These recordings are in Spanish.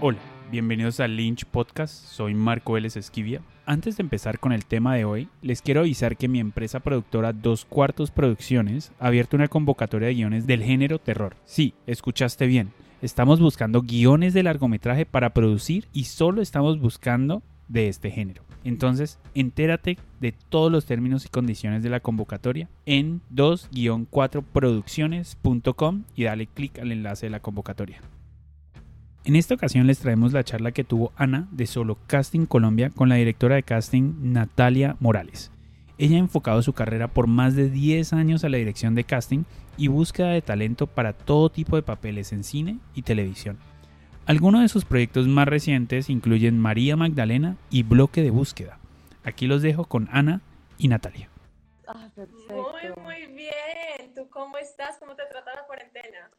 Hola, bienvenidos al Lynch Podcast, soy Marco Vélez Esquivia. Antes de empezar con el tema de hoy, les quiero avisar que mi empresa productora Dos Cuartos Producciones ha abierto una convocatoria de guiones del género terror. Sí, escuchaste bien. Estamos buscando guiones de largometraje para producir y solo estamos buscando de este género. Entonces, entérate de todos los términos y condiciones de la convocatoria en 2-4producciones.com y dale clic al enlace de la convocatoria. En esta ocasión les traemos la charla que tuvo Ana de Solo Casting Colombia con la directora de casting Natalia Morales. Ella ha enfocado su carrera por más de 10 años a la dirección de casting y búsqueda de talento para todo tipo de papeles en cine y televisión. Algunos de sus proyectos más recientes incluyen María Magdalena y Bloque de Búsqueda. Aquí los dejo con Ana y Natalia. Ah, muy, muy bien. ¿Tú cómo estás? ¿Cómo te trata la cuarentena?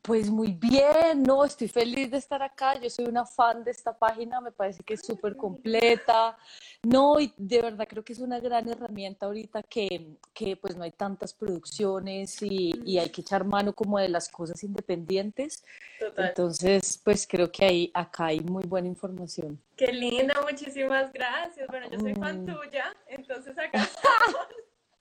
Pues muy bien, no, estoy feliz de estar acá. Yo soy una fan de esta página, me parece que es súper completa. No, y de verdad creo que es una gran herramienta ahorita que, que pues no hay tantas producciones y, y, hay que echar mano como de las cosas independientes. Total. Entonces, pues creo que ahí, acá hay muy buena información. Qué linda, muchísimas gracias. Bueno, yo soy fan mm. tuya, entonces acá estamos.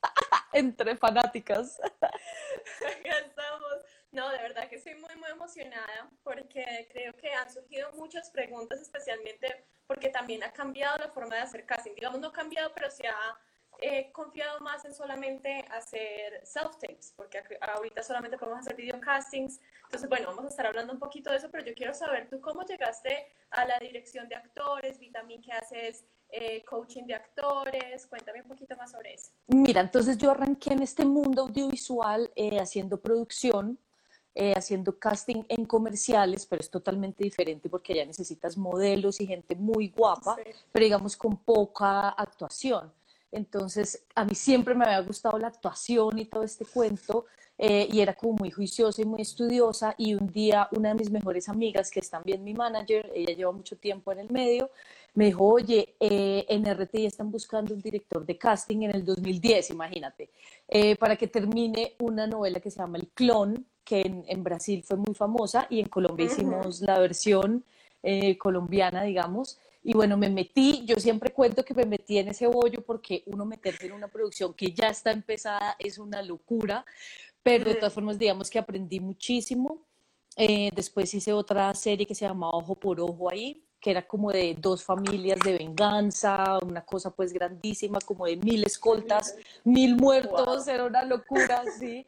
Entre fanáticas. acá estamos. No, de verdad que estoy muy, muy emocionada porque creo que han surgido muchas preguntas, especialmente porque también ha cambiado la forma de hacer casting. Digamos, no ha cambiado, pero se ha eh, confiado más en solamente hacer self-tapes, porque ahorita solamente podemos hacer video castings. Entonces, bueno, vamos a estar hablando un poquito de eso, pero yo quiero saber tú cómo llegaste a la dirección de actores, vi también que haces eh, coaching de actores, cuéntame un poquito más sobre eso. Mira, entonces yo arranqué en este mundo audiovisual eh, haciendo producción eh, haciendo casting en comerciales, pero es totalmente diferente porque allá necesitas modelos y gente muy guapa, pero digamos con poca actuación. Entonces, a mí siempre me había gustado la actuación y todo este cuento, eh, y era como muy juiciosa y muy estudiosa, y un día una de mis mejores amigas, que es también mi manager, ella lleva mucho tiempo en el medio, me dijo, oye, eh, en RTI están buscando un director de casting en el 2010, imagínate, para que termine una novela que se llama El Clon, que en, Brasil fue muy famosa y en Colombia hicimos la versión eh, colombiana, digamos. Y bueno, me metí, yo siempre cuento que me metí en ese bollo porque uno meterse en una producción que ya está empezada es una locura, pero de todas formas, digamos que aprendí muchísimo. Eh, después hice otra serie que se llamaba Ojo por Ojo ahí, que era como de dos familias de venganza, una cosa pues grandísima, como de mil escoltas, mil muertos, era una locura, sí.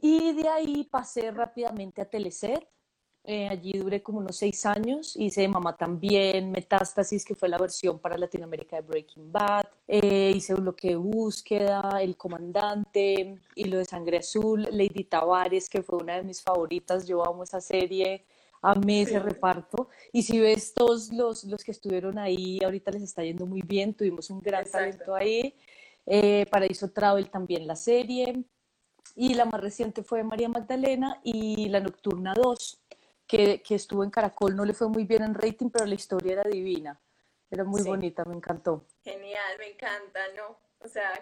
Y de ahí pasé rápidamente a Teleset. Eh, allí duré como unos seis años. Hice Mamá también, Metástasis, que fue la versión para Latinoamérica de Breaking Bad. Eh, hice Bloque de Búsqueda, El Comandante, Hilo de Sangre Azul, Lady Tavares, que fue una de mis favoritas. Yo amo esa serie. Amé ese reparto. Y si ves todos los, los que estuvieron ahí, ahorita les está yendo muy bien. Tuvimos un gran talento ahí. Eh, Paraíso Travel también la serie y la más reciente fue María Magdalena y la Nocturna 2, que, que, estuvo en Caracol, no le fue muy bien en rating, pero la historia era divina, era muy bonita, me encantó. Genial, me encanta, ¿no? O sea,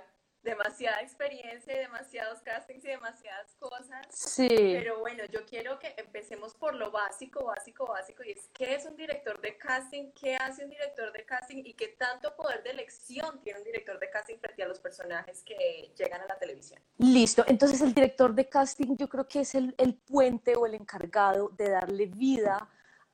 demasiada experiencia y demasiados castings y demasiadas cosas. Sí. Pero bueno, yo quiero que empecemos por lo básico, básico, básico, y es qué es un director de casting, qué hace un director de casting y qué tanto poder de elección tiene un director de casting frente a los personajes que llegan a la televisión. Listo, entonces el director de casting yo creo que es el, el puente o el encargado de darle vida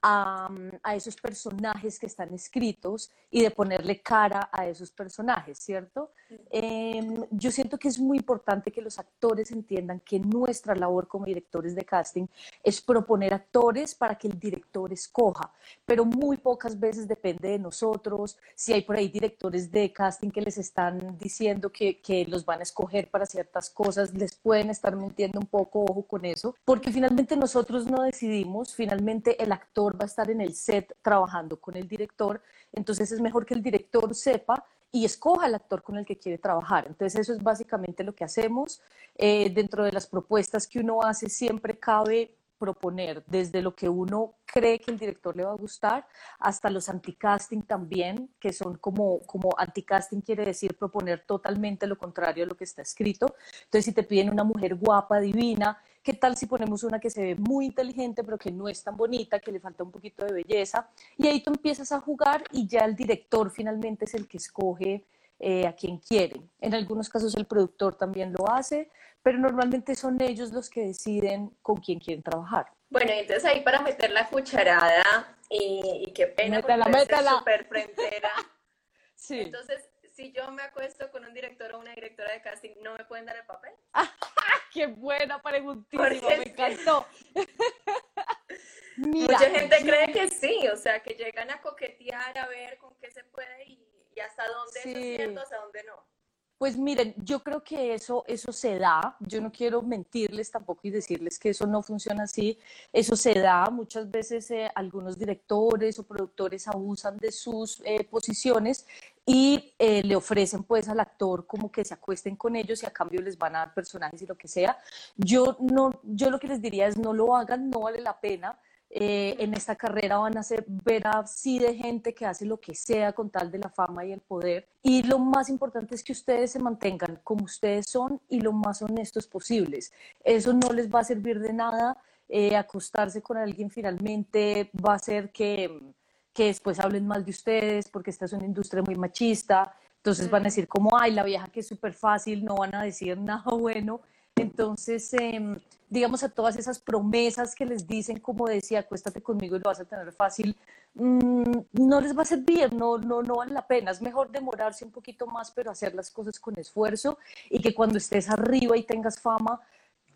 a, esos personajes que están escritos y de ponerle cara a esos personajes, ¿cierto? Em, yo siento que es muy importante que los actores entiendan que nuestra labor como directores de casting es proponer actores para que el director escoja, pero muy pocas veces depende de nosotros. Si hay por ahí directores de casting que les están diciendo que, que los van a escoger para ciertas cosas, les pueden estar mintiendo un poco, ojo con eso, porque finalmente nosotros no decidimos, finalmente el actor va a estar en el set trabajando con el director, entonces es mejor que el director sepa y escoja el actor con el que quiere trabajar. Entonces eso es básicamente lo que hacemos. Eh, dentro de las propuestas que uno hace siempre cabe proponer desde lo que uno cree que el director le va a gustar hasta los anti-casting también, que son como, como anti-casting quiere decir proponer totalmente lo contrario a lo que está escrito. Entonces, si te piden una mujer guapa, divina, ¿Qué tal si ponemos una que se ve muy inteligente, pero que no es tan bonita, que le falta un poquito de belleza? Y ahí tú empiezas a jugar y ya el director finalmente es el que escoge eh, a quien quiere. En algunos casos el productor también lo hace, pero normalmente son ellos los que deciden con quién quieren trabajar. Bueno, entonces ahí para meter la cucharada, y, qué pena, métala, métala. súper frentera. sí. Entonces, si yo me acuesto con un director o una directora de casting, ¿no me pueden dar el papel? ¡Qué buena preguntita! Me encantó. Mucha gente cree que sí, o sea, que llegan a coquetear a ver con qué se puede y, hasta dónde es cierto, hasta dónde no. Pues miren, yo creo que eso, eso se da. Yo no quiero mentirles tampoco y decirles que eso no funciona así. Eso se da. Muchas veces eh, algunos directores o productores abusan de sus eh, posiciones y eh, le ofrecen pues al actor como que se acuesten con ellos y a cambio les van a dar personajes y lo que sea. Yo, no, yo lo que les diría es no lo hagan, no vale la pena. Eh, en esta carrera van a ser, ver así de gente que hace lo que sea con tal de la fama y el poder. Y lo más importante es que ustedes se mantengan como ustedes son y lo más honestos posibles. Eso no les va a servir de nada. Eh, acostarse con alguien finalmente va a hacer que, que después hablen mal de ustedes porque esta es una industria muy machista. Entonces van a decir como, ay, la vieja que es súper fácil, no van a decir nada bueno. Entonces, em, digamos, a todas esas promesas que les dicen, como decía, acuéstate conmigo y lo vas a tener fácil, mm, no les va a servir, no, no, no vale la pena. Es mejor demorarse un poquito más, pero hacer las cosas con esfuerzo y que cuando estés arriba y tengas fama,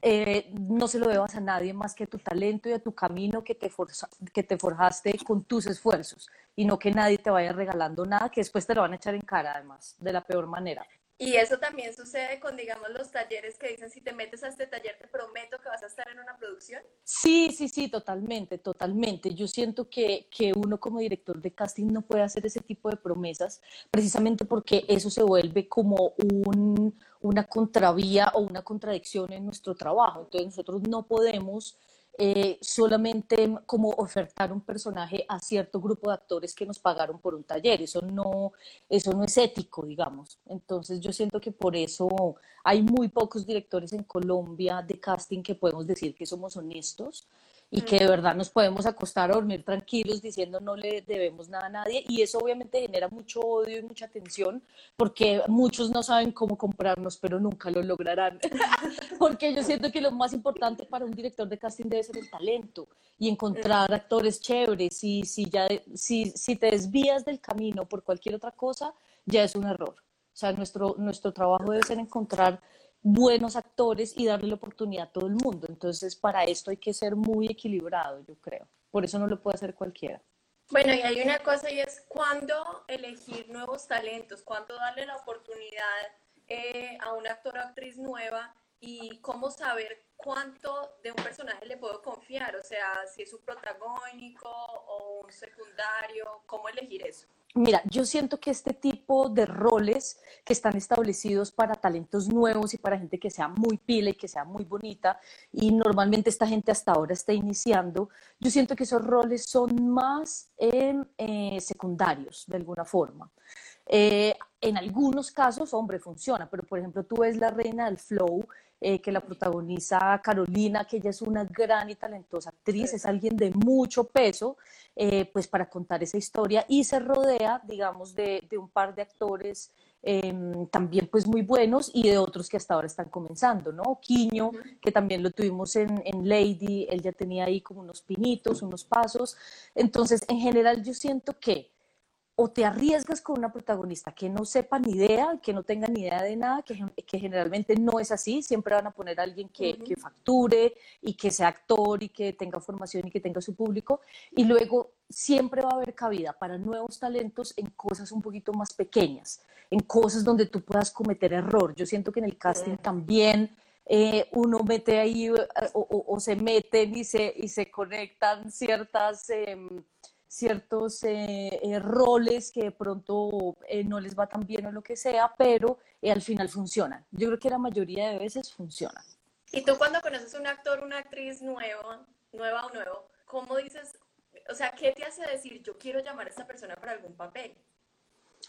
eh, no se lo debas a nadie más que a tu talento y a tu camino que te, que te forjaste con tus esfuerzos y no que nadie te vaya regalando nada que después te lo van a echar en cara además, de la peor manera. Y eso también sucede con, digamos, los talleres que dicen, si te metes a este taller, te prometo que vas a estar en una producción. Sí, sí, sí, totalmente, totalmente. Yo siento que, que uno como director de casting no puede hacer ese tipo de promesas, precisamente porque eso se vuelve como un, una contravía o una contradicción en nuestro trabajo. Entonces nosotros no podemos eh, solamente como ofertar un personaje a cierto grupo de actores que nos pagaron por un taller. Eso no, eso no es ético, digamos. Entonces yo siento que por eso hay muy pocos directores en Colombia de casting que podemos decir que somos honestos y que de verdad nos podemos acostar a dormir tranquilos diciendo no le debemos nada a nadie y eso obviamente genera mucho odio y mucha tensión porque muchos no saben cómo comprarnos pero nunca lo lograrán. Porque yo siento que lo más importante para un director de casting debe ser el talento y encontrar actores chéveres. Y si ya si, si te desvías del camino por cualquier otra cosa ya es un error. O sea nuestro nuestro trabajo debe ser encontrar buenos actores y darle la oportunidad a todo el mundo. Entonces, para esto hay que ser muy equilibrado, yo creo. Por eso no lo puede hacer cualquiera. Bueno, y hay una cosa y es cuándo elegir nuevos talentos, cuándo darle la oportunidad eh, a un actor o actriz nueva y cómo saber cuánto de un personaje le puedo confiar, o sea, si es un protagónico o un secundario, cómo elegir eso. Mira, yo siento que este tipo de roles que están establecidos para talentos nuevos y para gente que sea muy pila y que sea muy bonita, y normalmente esta gente hasta ahora está iniciando, yo siento que esos roles son más eh, secundarios de alguna forma. Eh, en algunos casos, hombre, funciona, pero por ejemplo, tú ves La Reina del Flow, eh, que la protagoniza Carolina, que ella es una gran y talentosa actriz, es alguien de mucho peso, eh, pues para contar esa historia y se rodea, digamos, de, de un par de actores em, también pues muy buenos y de otros que hasta ahora están comenzando, ¿no? Quiño, que también lo tuvimos en, en Lady, él ya tenía ahí como unos pinitos, unos pasos, entonces en general yo siento que o te arriesgas con una protagonista que no sepa ni idea, que no tenga ni idea de nada, que, que generalmente no es así, siempre van a poner a alguien que, que, facture y que sea actor y que tenga formación y que tenga su público, y luego siempre va a haber cabida para nuevos talentos en cosas un poquito más pequeñas, en cosas donde tú puedas cometer error. Yo siento que en el casting también... Eh, uno mete ahí eh, o, se meten y se, y se conectan ciertas... Em, ciertos eh, eh, roles que de pronto eh, no les va tan bien o lo que sea, pero al final funcionan. Yo creo que la mayoría de veces funcionan. ¿Y tú cuando conoces un actor, una actriz nueva, nueva o nuevo, cómo dices, o sea, qué te hace decir yo quiero llamar a esta persona para algún papel?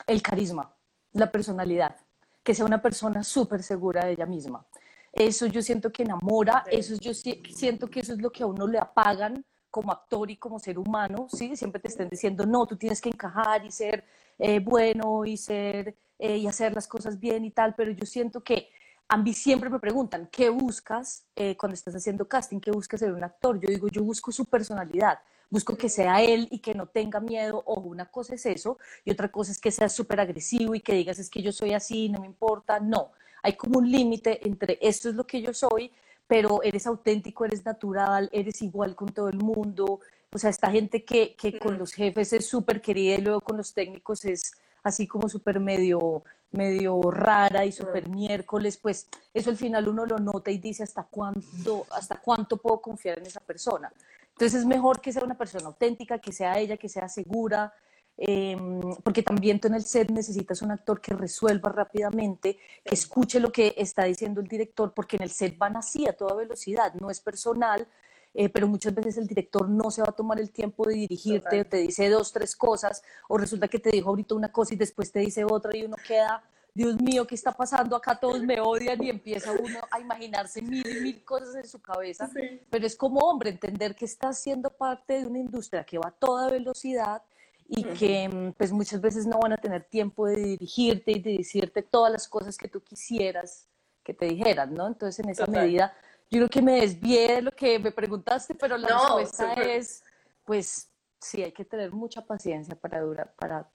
El carisma, la personalidad, que sea una persona súper segura de ella misma. eso yo siento que enamora, eso yo siento que eso es lo que a uno le apagan como actor y como ser humano, ¿sí? Siempre te estén diciendo, no, tú tienes que encajar y ser eh, bueno y ser eh, y hacer las cosas bien y tal, pero yo siento que a siempre me preguntan, ¿qué buscas eh, cuando estás haciendo casting? ¿Qué buscas ser un actor? Yo digo, yo busco su personalidad, busco que sea él y que no tenga miedo. Ojo, una cosa es eso y otra cosa es que sea súper agresivo y que digas, es que yo soy así, no me importa. No, hay como un límite entre esto es lo que yo soy, pero eres auténtico, eres natural, eres igual con todo el mundo. O sea, esta gente que, que con los jefes es súper querida y luego con los técnicos es así como súper medio, medio rara y súper miércoles, pues eso al final uno lo nota y dice hasta cuánto, hasta cuánto puedo confiar en esa persona. Entonces es mejor que sea una persona auténtica, que sea ella, que sea segura, Em, porque también tú en el set necesitas un actor que resuelva rápidamente, que escuche lo que está diciendo el director, porque en el set van así a toda velocidad, no es personal, eh, pero muchas veces el director no se va a tomar el tiempo de dirigirte, te dice dos, tres cosas, o resulta que te dijo ahorita una cosa y después te dice otra y uno queda, Dios mío, ¿qué está pasando? Acá todos me odian y empieza uno a imaginarse mil y mil cosas en su cabeza, pero es como hombre entender que estás siendo parte de una industria que va a toda velocidad y que mm, pues muchas veces no van a tener tiempo de dirigirte y de decirte todas las cosas que tú quisieras que te dijeran, ¿no? Entonces en esa medida yo creo que me desvié de lo que me preguntaste, pero la respuesta es pues sí, hay que tener mucha paciencia para durar, para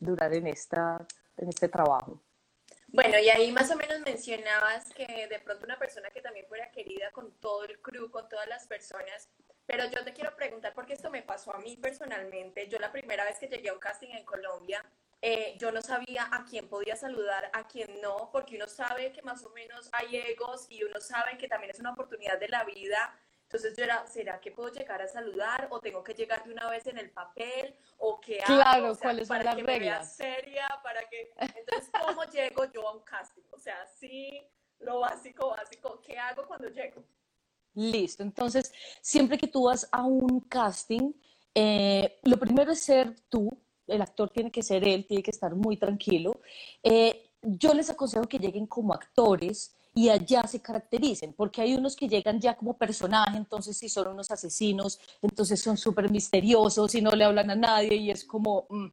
durar en, esta, en este trabajo. Bueno, y ahí más o menos mencionabas que de pronto una persona que también fuera querida con todo el crew, con todas las personas, pero yo te quiero preguntar, porque esto me pasó a mí personalmente. Yo la primera vez que llegué a un casting en Colombia, eh, yo no sabía a quién podía saludar, a quién no, porque uno sabe que más o menos hay egos y uno sabe que también es una oportunidad de la vida. Entonces yo era, ¿será que puedo llegar a saludar o tengo que llegar de una vez en el papel o qué hago? Claro, ¿cuáles son las reglas? seria, para que... Entonces, ¿cómo llego yo a un casting? O sea, sí, lo básico, básico, ¿qué hago cuando llego? Listo. Entonces, siempre que tú vas a un casting, eh, lo primero es ser tú, el actor tiene que ser él, tiene que estar muy tranquilo. Eh, yo les aconsejo que lleguen como actores y allá se caractericen, porque hay unos que llegan ya como personaje, entonces si son unos asesinos, entonces son súper misteriosos y no le hablan a nadie y es como, mm,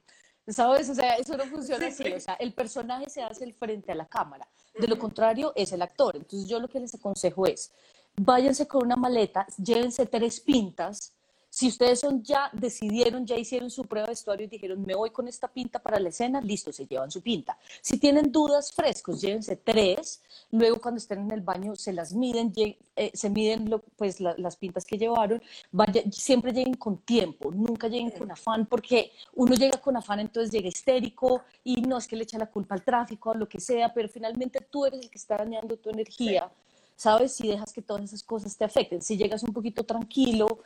¿sabes? O sea, eso no funciona así, o sea, el personaje se hace el frente a la cámara, de lo contrario es el actor, entonces yo lo que les aconsejo es, váyanse con una maleta, llévense tres pintas. Si ustedes son ya, decidieron, ya hicieron su prueba de vestuario y dijeron, me voy con esta pinta para la escena, listo, se llevan su pinta. Si tienen dudas frescos, llévense tres. Luego, cuando estén en el baño, se las miden, eh, se miden pues, las pintas que llevaron. Vaya, siempre lleguen con tiempo, nunca lleguen con afán, porque uno llega con afán, entonces llega histérico y no es que le echa la culpa al tráfico, a lo que sea, pero finalmente tú eres el que está dañando tu energía. ¿Sabes? Si dejas que todas esas cosas te afecten, si llegas un poquito tranquilo,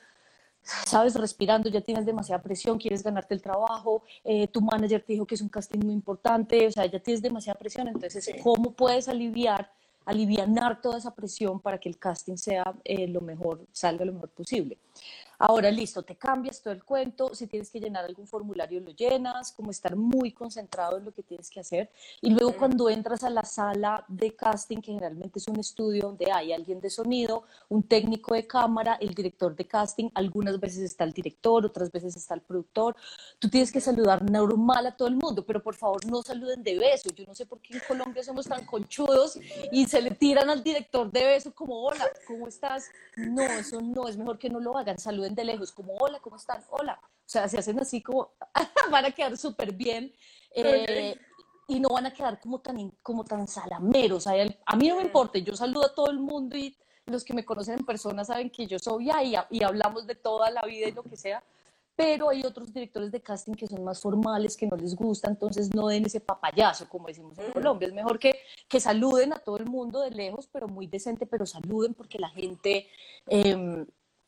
sabes, respirando, ya tienes demasiada presión, quieres ganarte el trabajo, eh, tu manager te dijo que es un casting muy importante, o sea, ya tienes demasiada presión, entonces, ¿cómo puedes aliviar, alivianar toda esa presión para que el casting sea eh, lo mejor, salga lo mejor posible? Ahora, listo, te cambias todo el cuento, si tienes que llenar algún formulario lo llenas, como estar muy concentrado en lo que tienes que hacer. Y luego cuando entras a la sala de casting, que generalmente es un estudio donde hay alguien de sonido, un técnico de cámara, el director de casting, algunas veces está el director, otras veces está el productor, tú tienes que saludar normal a todo el mundo, pero por favor no saluden de beso. Yo no sé por qué en Colombia somos tan conchudos y se le tiran al director de beso como, hola, ¿cómo estás? No, eso no, es mejor que no lo hagan, saluden de lejos, como hola, ¿cómo están? Hola. O sea, se hacen así como, van a quedar súper bien. Eh, y no van a quedar como tan, como tan salameros. a mí no me importa, yo saludo a todo el mundo y los que me conocen en persona saben que yo soy ahí y, hablamos de toda la vida y lo que sea, pero hay otros directores de casting que son más formales, que no les gusta, entonces no den ese papayazo, como decimos en Colombia. Es mejor que, que saluden a todo el mundo de lejos, pero muy decente, pero saluden porque la gente... Eh,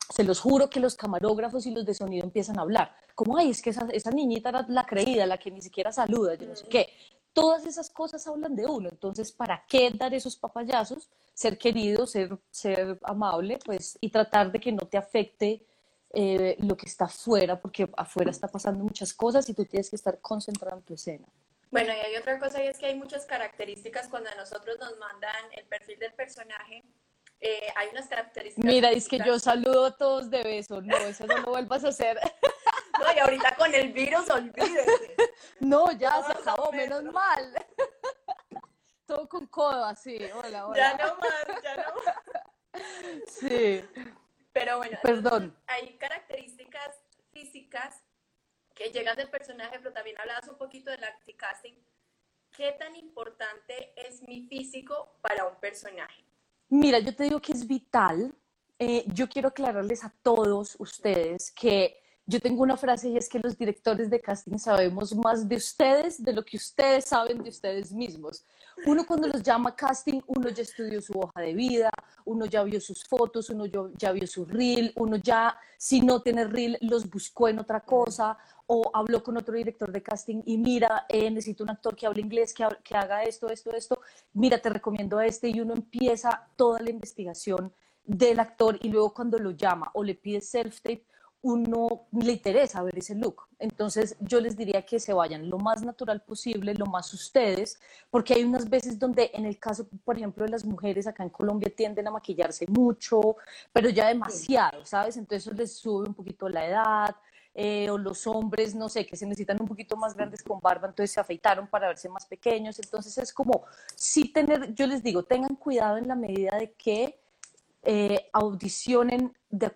se los juro que los camarógrafos y los de sonido empiezan a hablar. Como, ay, es que esa, esa niñita era la creída, la que ni siquiera saluda, yo no sé qué. Todas esas cosas hablan de uno. Entonces, ¿para qué dar esos papayazos? Ser querido, ser, ser amable, pues, y tratar de que no te afecte eh, lo que está afuera, porque afuera está pasando muchas cosas y tú tienes que estar concentrado en tu escena. Bueno, y hay otra cosa y es que hay muchas características cuando a nosotros nos mandan el perfil del personaje Eh, hay unas características. Mira, es que yo saludo a todos de beso. No, eso no lo vuelvas a hacer. No, y ahorita con el virus, olvídese. No, ya se acabó, menos mal. Todo con codo así. Hola, hola. Ya no más, ya no más. Sí. Pero bueno, Perdón. hay características físicas que llegan del personaje, pero también hablabas un poquito del casting. ¿Qué tan importante es mi físico para un personaje? Mira, yo te digo que es vital. Eh, yo quiero aclararles a todos ustedes que yo tengo una frase y es que los directores de casting sabemos más de ustedes de lo que ustedes saben de ustedes mismos. Uno cuando los llama casting, uno ya estudió su hoja de vida, uno ya vio sus fotos, uno ya vio su reel, uno ya, si no tiene reel, los buscó en otra cosa o habló con otro director de casting y mira, eh, necesito un actor que hable inglés, que, que haga esto, esto, esto, mira, te recomiendo a este y uno empieza toda la investigación del actor y luego cuando lo llama o le pide self-tape, uno le interesa ver ese look. Entonces yo les diría que se vayan lo más natural posible, lo más ustedes, porque hay unas veces donde en el caso, por ejemplo, de las mujeres acá en Colombia tienden a maquillarse mucho, pero ya demasiado, ¿sabes? Entonces les sube un poquito la edad. Eh, o los hombres, no sé, que se necesitan un poquito más grandes con barba, entonces se afeitaron para verse más pequeños. Entonces es como, sí tener, yo les digo, tengan cuidado en la medida de que eh, audicionen de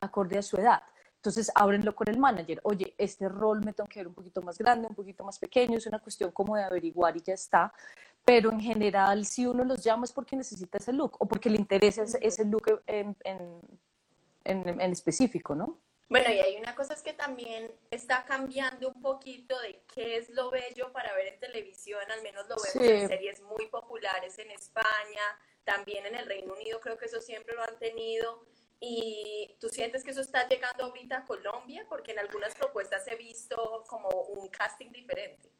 acorde a su edad. Entonces, ábrenlo con el manager. Oye, este rol me tengo que ver un poquito más grande, un poquito más pequeño. Es una cuestión como de averiguar y ya está. Pero en general, si uno los llama es porque necesita ese look o porque le interesa ese, look en, en, en, en específico, ¿no? Bueno, y hay una cosa es que también está cambiando un poquito de qué es lo bello para ver en televisión, al menos lo vemos en series muy populares en España, también en el Reino Unido creo que eso siempre lo han tenido, ¿Y tú sientes que eso está llegando ahorita a Colombia? Porque en algunas propuestas he visto como un casting diferente.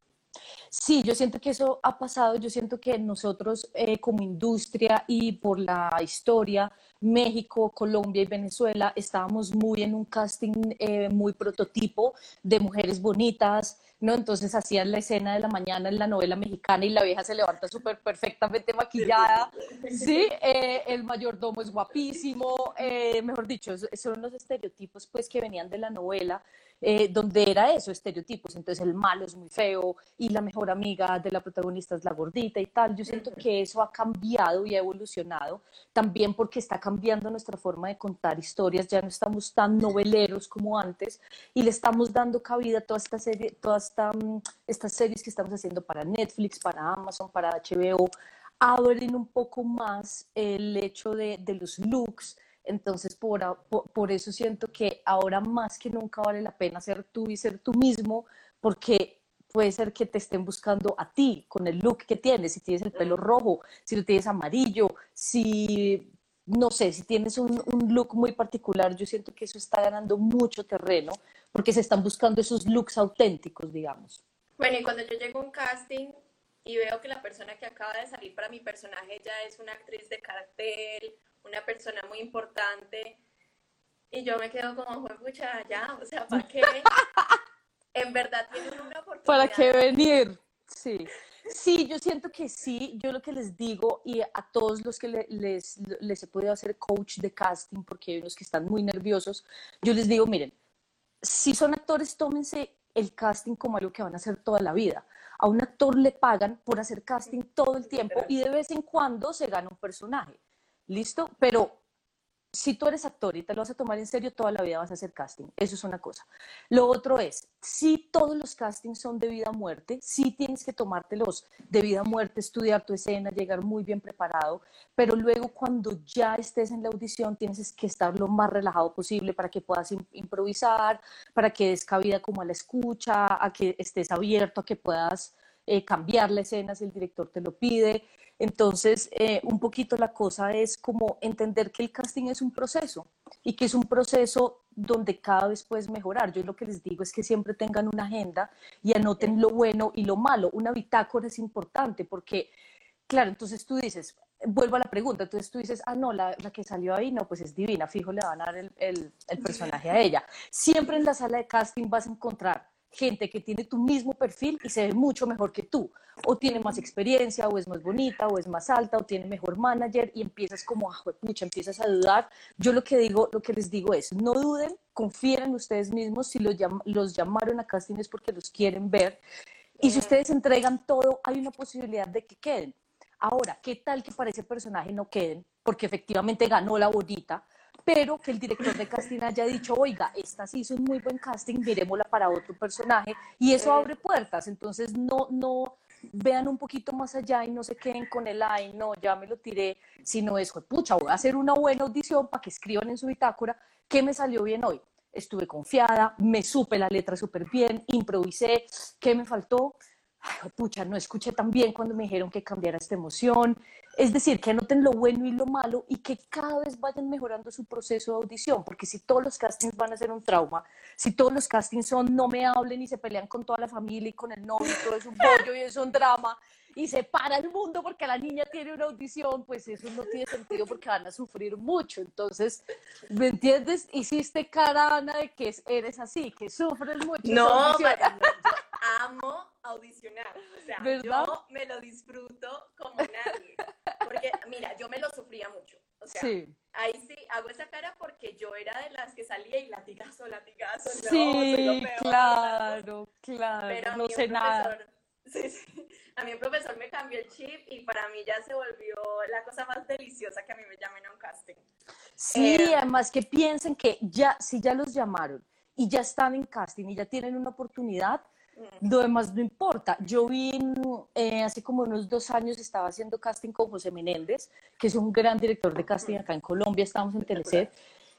Sí, yo siento que eso ha pasado, yo siento que nosotros eh, como industria y por la historia, México, Colombia y Venezuela, estábamos muy en un casting eh, muy prototipo de mujeres bonitas, ¿no? Entonces hacían la escena de la mañana en la novela mexicana y la vieja se levanta súper perfectamente maquillada, ¿sí? Eh, el mayordomo es guapísimo, mejor dicho, son los estereotipos pues que venían de la novela eh, donde era eso, estereotipos. Entonces el malo es muy feo y la mejor amiga de la protagonista es la gordita y tal. Yo siento que eso ha cambiado y ha evolucionado también porque está cambiando nuestra forma de contar historias. Ya no estamos tan noveleros como antes y le estamos dando cabida a toda esta serie, todas esta, mm, estas series que estamos haciendo para Netflix, para Amazon, para HBO abren un poco más el hecho de, de los looks, entonces, por, por, eso siento que ahora más que nunca vale la pena ser tú y ser tú mismo, porque puede ser que te estén buscando a ti con el look que tienes, si tienes el pelo rojo, si lo tienes amarillo, si, no sé, si tienes un, look muy particular, yo siento que eso está ganando mucho terreno, porque se están buscando esos looks auténticos, digamos. Bueno, y cuando yo llego a un casting y veo que la persona que acaba de salir para mi personaje ya es una actriz de cartel una persona muy importante. Y yo me quedo como, pucha, ya, o sea, ¿para qué? en verdad tienen una oportunidad. ¿Para qué venir? Sí. Sí, yo siento que sí. Yo lo que les digo y a todos los que les, les he podido hacer coach de casting, porque hay unos que están muy nerviosos, yo les digo, miren, si son actores, tómense el casting como algo que van a hacer toda la vida. A un actor le pagan por hacer casting todo el tiempo y de vez en cuando se gana un personaje. ¿Listo? Pero si tú eres actor y te lo vas a tomar en serio, toda la vida vas a hacer casting. Eso es una cosa. Lo otro es, si todos los castings son de vida o muerte, sí tienes que tomártelos de vida o muerte, estudiar tu escena, llegar muy bien preparado, pero luego cuando ya estés en la audición tienes que estar lo más relajado posible para que puedas improvisar, para que des cabida como a la escucha, a que estés abierto, a que puedas eh, cambiar la escena si el director te lo pide. Entonces, eh, un poquito la cosa es como entender que el casting es un proceso y que es un proceso donde cada vez puedes mejorar. Yo lo que les digo es que siempre tengan una agenda y anoten lo bueno y lo malo. Una bitácora es importante porque, claro, entonces tú dices, vuelvo a la pregunta, entonces tú dices, ah, no, la, que salió ahí, no, pues es divina, fijo, le van a dar el, el personaje a ella. Siempre en la sala de casting vas a encontrar gente que tiene tu mismo perfil y se ve mucho mejor que tú, o tiene más experiencia, o es más bonita, o es más alta, o tiene mejor manager, y empiezas como, ah, pucha, empiezas a dudar. Yo lo que digo, lo que les digo es, no duden, confíen en ustedes mismos, si los, los llamaron a casting es porque los quieren ver, y si ustedes entregan todo, hay una posibilidad de que queden. Ahora, ¿qué tal que para ese personaje no queden? Porque efectivamente ganó la bonita, pero que el director de casting haya dicho, oiga, esta sí hizo un muy buen casting, miremosla para otro personaje, y eso abre puertas. Entonces, no, no, vean un poquito más allá y no se queden con el, ay, no, ya me lo tiré, sino es, pucha, voy a hacer una buena audición para que escriban en su bitácora qué me salió bien hoy. Estuve confiada, me supe la letra súper bien, improvisé, ¿qué me faltó? Ay, pucha, no escuché tan bien cuando me dijeron que cambiara esta emoción. Es decir, que anoten lo bueno y lo malo y que cada vez vayan mejorando su proceso de audición, porque si todos los castings van a ser un trauma, si todos los castings son no me hablen y se pelean con toda la familia y con el novio y todo es un pollo y es un drama y se para el mundo porque la niña tiene una audición, pues eso no tiene sentido porque van a sufrir mucho. Entonces, ¿me entiendes? Hiciste cara, Ana, de que eres así, que sufres mucho. No, amo audicionar. O sea, yo me lo disfruto como nadie. Porque, mira, yo me lo sufría mucho. O sea, ahí sí hago esa cara porque yo era de las que salía y latigazo, latigazo. No, sí, claro, claro. Pero no sé nada. Sí, sí. A mí el profesor me cambió el chip y para mí ya se volvió la cosa más deliciosa que a mí me llamen a un casting. Sí, eh, además que piensen que ya, si ya los llamaron y ya están en casting y ya tienen una oportunidad, lo demás no importa. Yo vi eh, hace como unos dos años estaba haciendo casting con José Menéndez, que es un gran director de casting acá en Colombia, estábamos en Teleset,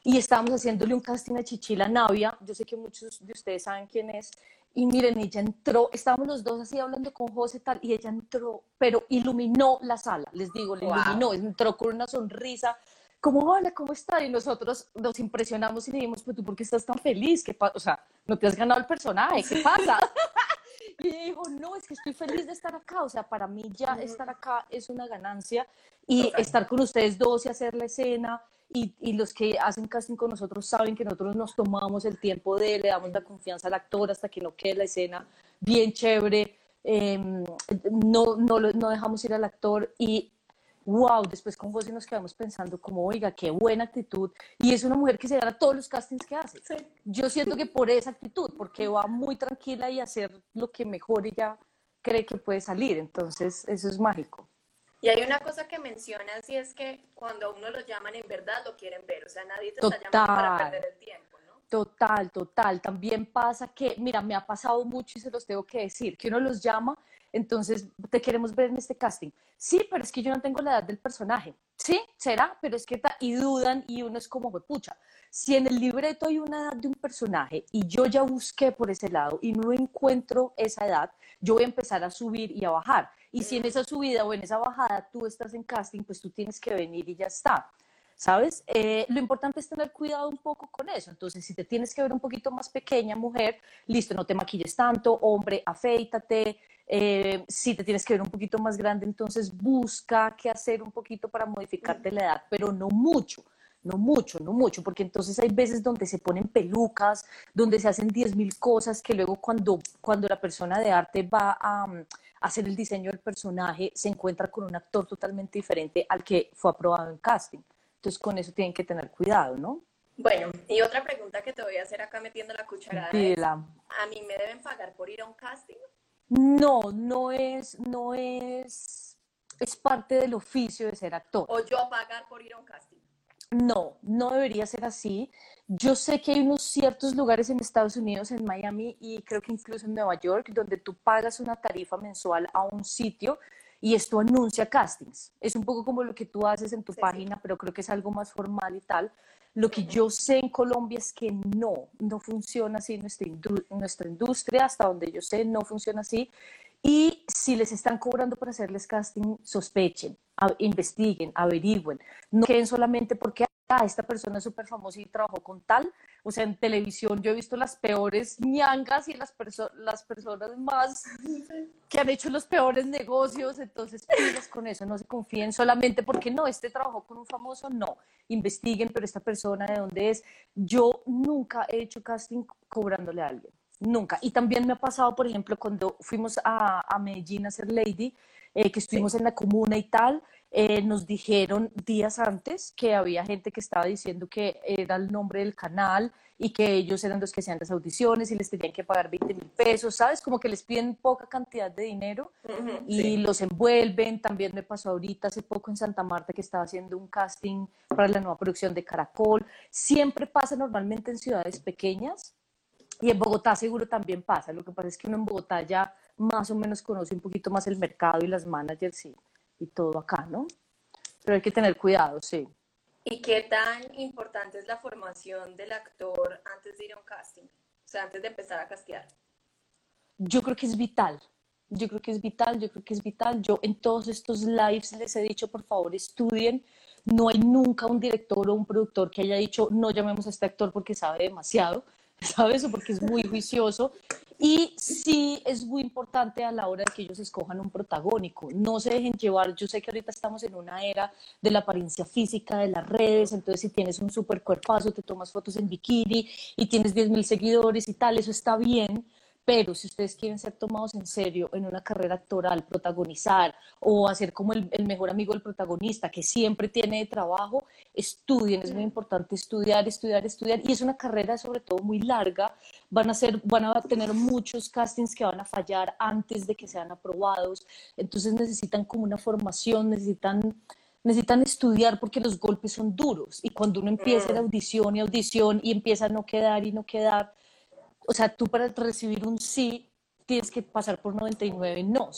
y estábamos haciéndole un casting a Chichila Navia, yo sé que muchos de ustedes saben quién es, y miren, ella entró, estábamos los dos así hablando con José tal, y ella entró, pero iluminó la sala, les digo, le iluminó, entró con una sonrisa, como, hola, ¿cómo está? Y nosotros nos impresionamos y le dijimos, pues tú, ¿por qué estás tan feliz? ¿Qué o sea, no te has ganado el personaje, ¿qué pasa? y dijo, no, es que estoy feliz de estar acá, o sea, para mí ya estar acá es una ganancia y estar con ustedes dos y hacer la escena. Y, y, los que hacen casting con nosotros saben que nosotros nos tomamos el tiempo de, le damos la confianza al actor hasta que no quede la escena bien chévere, em, no, no, no dejamos ir al actor y wow, después con José nos quedamos pensando como, oiga, qué buena actitud. Y es una mujer que se gana todos los castings que hace. Yo siento que por esa actitud, porque va muy tranquila y hacer lo que mejor ella cree que puede salir. Entonces, eso es mágico. Y hay una cosa que mencionas y es que cuando a uno lo llaman en verdad lo quieren ver, o sea, nadie te está llamando para perder el tiempo, ¿no? Total, total. También pasa que, mira, me ha pasado mucho y se los tengo que decir, que uno los llama entonces, te queremos ver en este casting. Sí, pero es que yo no tengo la edad del personaje. Sí, será, pero es que y dudan y uno es como, pucha, si en el libreto hay una edad de un personaje y yo ya busqué por ese lado y no encuentro esa edad, yo voy a empezar a subir y a bajar. Y si en esa subida o en esa bajada tú estás en casting, pues tú tienes que venir y ya está. ¿Sabes? Eh, lo importante es tener cuidado un poco con eso. Entonces, si te tienes que ver un poquito más pequeña, mujer, listo, no te maquilles tanto, hombre, afeítate, eh, si te tienes que ver un poquito más grande, entonces busca qué hacer un poquito para modificarte la edad, pero no mucho, no mucho, no mucho, porque entonces hay veces donde se ponen pelucas, donde se hacen 10.000 cosas que luego cuando, cuando la persona de arte va a, mm, hacer el diseño del personaje, se encuentra con un actor totalmente diferente al que fue aprobado en casting. Entonces con eso tienen que tener cuidado, ¿no? Bueno, y otra pregunta que te voy a hacer acá metiendo la cucharada. ¿A mí me deben pagar por ir a un casting? No, no es, no es, es parte del oficio de ser actor. ¿O yo pagar por ir a un casting? No, no debería ser así. Yo sé que hay unos ciertos lugares en Estados Unidos, en Miami y creo que incluso en Nueva York, donde tú pagas una tarifa mensual a un sitio y esto anuncia castings. Es un poco como lo que tú haces en tu página, pero creo que es algo más formal y tal. Lo que yo sé en Colombia es que no, no funciona así nuestra, nuestra industria, hasta donde yo sé, no funciona así. Y si les están cobrando por hacerles casting, sospechen, investiguen, averigüen. No queden solamente porque ah, esta persona es súper famosa y trabajó con tal. O sea, en televisión yo he visto las peores ñangas y las, las personas más que han hecho los peores negocios. Entonces, con eso, no se confíen solamente porque no, este trabajó con un famoso, no. Investiguen, pero esta persona de dónde es. Yo nunca he hecho casting cobrándole a alguien. nunca. Y también me ha pasado, por ejemplo, cuando fuimos a, a Medellín a ser Lady, eh, que estuvimos en la comuna y tal, eh, nos dijeron días antes que había gente que estaba diciendo que era el nombre del canal y que ellos eran los que hacían las audiciones y les tenían que pagar 20 mil pesos, ¿sabes? Como que les piden poca cantidad de dinero y los envuelven. También me pasó ahorita, hace poco en Santa Marta, que estaba haciendo un casting para la nueva producción de Caracol. Siempre pasa normalmente en ciudades pequeñas y en Bogotá seguro también pasa. Lo que pasa es que uno en Bogotá ya más o menos conoce un poquito más el mercado y las managers y, y todo acá, ¿no? Pero hay que tener cuidado, sí. ¿Y qué tan importante es la formación del actor antes de ir a un casting? O sea, antes de empezar a castear. Yo creo que es vital. Yo creo que es vital, yo creo que es vital. Yo en todos estos lives les he dicho, por favor, estudien. No hay nunca un director o un productor que haya dicho, no llamemos a este actor porque sabe demasiado, ¿sabes? O porque es muy juicioso. Y sí es muy importante a la hora de que ellos escojan un protagónico. No se dejen llevar. Yo sé que ahorita estamos en una era de la apariencia física, de las redes. Entonces, si tienes un super cuerpazo, te tomas fotos en bikini y tienes 10 mil seguidores y tal, eso está bien pero si ustedes quieren ser tomados en serio en una carrera actoral, protagonizar o hacer como el, mejor amigo del protagonista, que siempre tiene trabajo, estudien, es muy importante estudiar, estudiar, estudiar. Y es una carrera sobre todo muy larga, van a, ser, van a tener muchos castings que van a fallar antes de que sean aprobados, entonces necesitan como una formación, necesitan necesitan estudiar porque los golpes son duros. Y cuando uno empieza la audición y audición y empieza a no quedar y no quedar, o sea, tú para recibir un sí tienes que pasar por 99 no.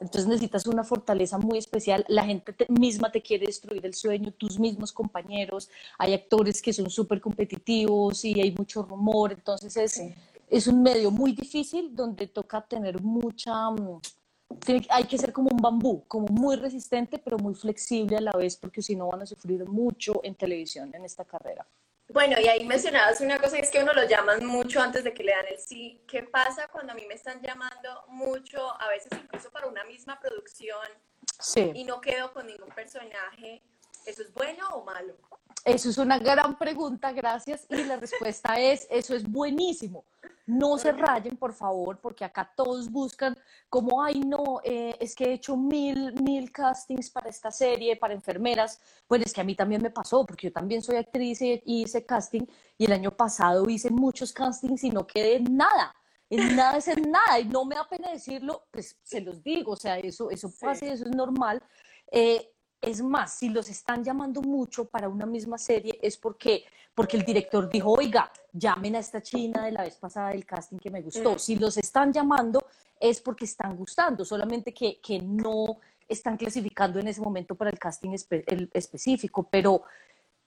Entonces necesitas una fortaleza muy especial. La gente misma te quiere destruir el sueño, tus mismos compañeros. Hay actores que son súper competitivos y hay mucho rumor. Entonces es, es un medio muy difícil donde toca tener mucha... Mm, hay que ser como un bambú, como muy resistente, pero muy flexible a la vez, porque si no van a sufrir mucho en televisión en esta carrera. Bueno, y ahí mencionabas una cosa, es que uno lo llaman mucho antes de que le dan el sí. ¿Qué pasa cuando a mí me están llamando mucho, a veces incluso para una misma producción, y no quedo con ningún personaje? ¿Eso es bueno o malo? Eso es una gran pregunta, gracias. Y la respuesta es, eso es buenísimo. No se rayen, por favor, porque acá todos buscan como, ay, no, eh, es que he hecho mil, mil castings para esta serie, para enfermeras. Pues es que a mí también me pasó, porque yo también soy actriz y, hice casting, y el año pasado hice muchos castings y no quedé en nada. En nada es en nada, y no me da pena decirlo, pues se los digo, o sea, eso, eso pasa y eso es normal. Eh, es más, si los están llamando mucho para una misma serie es porque, porque el director dijo, oiga, llamen a esta china de la vez pasada del casting que me gustó. Mm. Si los están llamando es porque están gustando, solamente que, que no están clasificando en ese momento para el casting específico, pero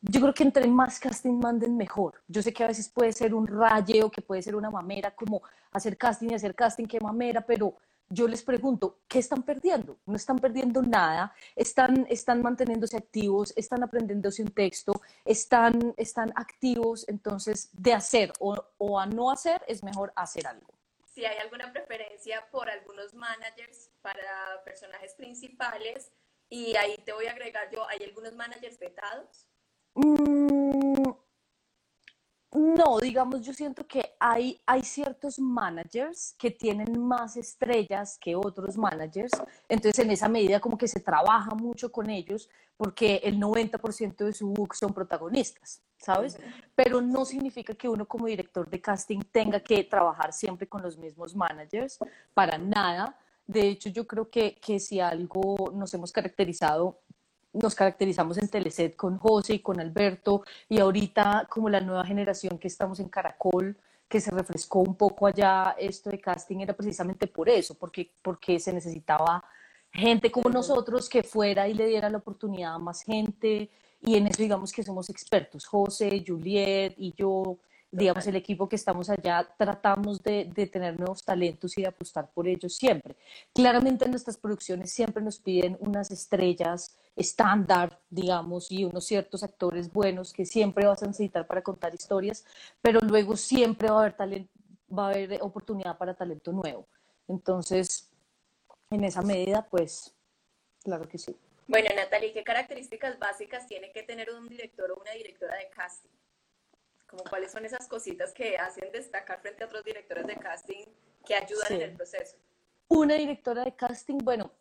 yo creo que entre más casting manden mejor. Yo sé que a veces puede ser un rayeo, que puede ser una mamera, como hacer casting y hacer casting, que mamera, pero yo les pregunto, ¿qué están perdiendo? No están perdiendo nada, están, están manteniéndose activos, están aprendiéndose un texto, están, están activos, entonces de hacer o, o a no hacer es mejor hacer algo. Si hay alguna preferencia por algunos managers para personajes principales, y ahí te voy a agregar yo, ¿hay algunos managers vetados? Mm, no, digamos, yo siento que hay, hay ciertos managers que tienen más estrellas que otros managers, entonces en esa medida como que se trabaja mucho con ellos porque el 90% de su book son protagonistas, ¿sabes? Pero no significa que uno como director de casting tenga que trabajar siempre con los mismos managers, para nada. De hecho, yo creo que, que si algo nos hemos caracterizado nos caracterizamos en Teleset con José y con Alberto y ahorita como la nueva generación que estamos en Caracol, que se refrescó un poco allá esto de casting era precisamente por eso, porque, porque se necesitaba gente como nosotros que fuera y le diera la oportunidad a más gente y en eso digamos que somos expertos, José, Juliet y yo digamos, el equipo que estamos allá, tratamos de, tener nuevos talentos y de apostar por ellos siempre. Claramente en nuestras producciones siempre nos piden unas estrellas estándar, digamos, y unos ciertos actores buenos que siempre vas a necesitar para contar historias, pero luego siempre va a haber talento, va a haber oportunidad para talento nuevo. Entonces, en esa medida, pues, claro que sí. Bueno, Natalie, ¿qué características básicas tiene que tener un director o una directora de casting? Como cuáles son esas cositas que hacen destacar frente a otros directores de casting que ayudan en el proceso. Una directora de casting, bueno,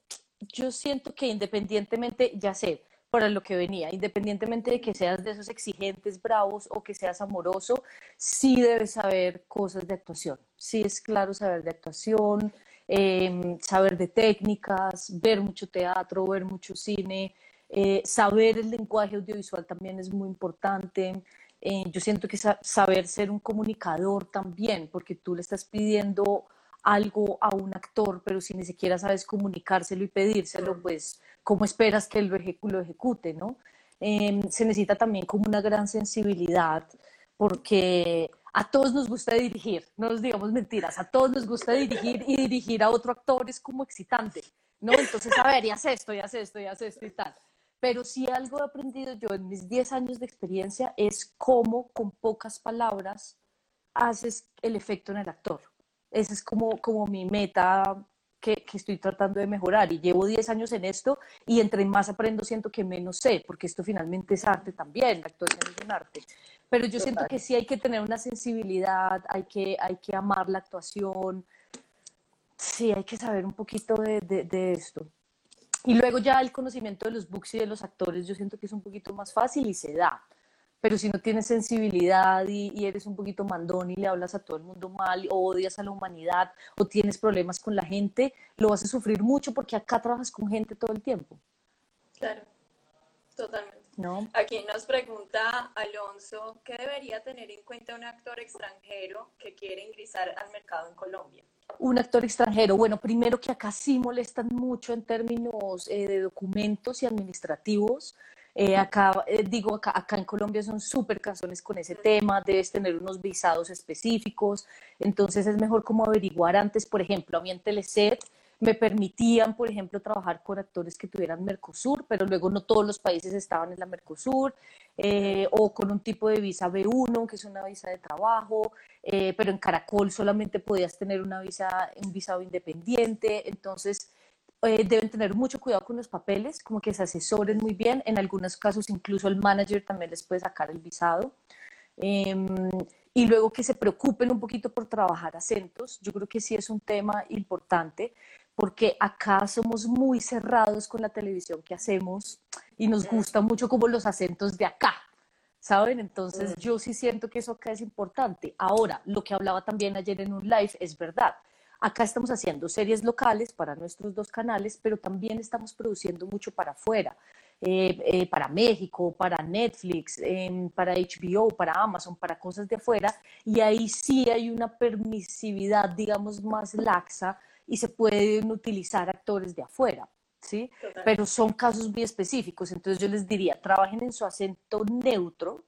yo siento que independientemente, ya sé, para lo que venía, independientemente de que seas de esos exigentes, bravos o que seas amoroso, sí debes saber cosas de actuación. Sí es claro saber de actuación, em, saber de técnicas, ver mucho teatro, ver mucho cine, eh, saber el lenguaje audiovisual también es muy importante. Eh, yo siento que saber ser un comunicador también, porque tú le estás pidiendo algo a un actor, pero si ni siquiera sabes comunicárselo y pedírselo, pues cómo esperas que él lo, ejecute, ¿no? Em, se necesita también como una gran sensibilidad, porque a todos nos gusta dirigir, no nos digamos mentiras, a todos nos gusta dirigir y dirigir a otro actor es como excitante, ¿no? Entonces, a ver, y haz esto, y haz esto, y haz esto y tal. Pero si algo he aprendido yo en mis 10 años de experiencia es cómo con pocas palabras haces el efecto en el actor. Esa es como, como mi meta que, que, estoy tratando de mejorar y llevo 10 años en esto y entre más aprendo siento que menos sé, porque esto finalmente es arte también, la actuación es un arte. Pero yo siento que sí hay que tener una sensibilidad, hay que, hay que amar la actuación, sí, hay que saber un poquito de, de, de esto. Y luego ya el conocimiento de los books y de los actores, yo siento que es un poquito más fácil y se da. Pero si no tienes sensibilidad y, eres un poquito mandón y le hablas a todo el mundo mal o odias a la humanidad o tienes problemas con la gente, lo vas a sufrir mucho porque acá trabajas con gente todo el tiempo. Claro, totalmente. ¿No? Aquí nos pregunta Alonso, ¿qué debería tener en cuenta un actor extranjero que quiere ingresar al mercado en Colombia? Un actor extranjero, bueno, primero que acá sí molestan mucho en términos eh, de documentos y administrativos. Eh, acá, eh, digo, acá, en Colombia son súper canzones con ese tema, debes tener unos visados específicos, entonces es mejor como averiguar antes, por ejemplo, a mí en Teleset me permitían, por ejemplo, trabajar con actores que tuvieran Mercosur, pero luego no todos los países estaban en la Mercosur, eh, o con un tipo de visa B1, que es una visa de trabajo, eh, pero en Caracol solamente podías tener una visa, un visado independiente, entonces eh, deben tener mucho cuidado con los papeles, como que se asesoren muy bien, en algunos casos incluso el manager también les puede sacar el visado. Em, y luego que se preocupen un poquito por trabajar acentos, yo creo que sí es un tema importante, porque acá somos muy cerrados con la televisión que hacemos y nos gusta mucho como los acentos de acá, ¿saben? Entonces yo sí siento que eso acá es importante. Ahora, lo que hablaba también ayer en un live es verdad. Acá estamos haciendo series locales para nuestros dos canales, pero también estamos produciendo mucho para afuera. Eh, eh, para México, para Netflix, para HBO, para Amazon, para cosas de afuera, y ahí sí hay una permisividad, digamos, más laxa y se pueden utilizar actores de afuera, ¿sí? Pero son casos muy específicos, entonces yo les diría, trabajen en su acento neutro,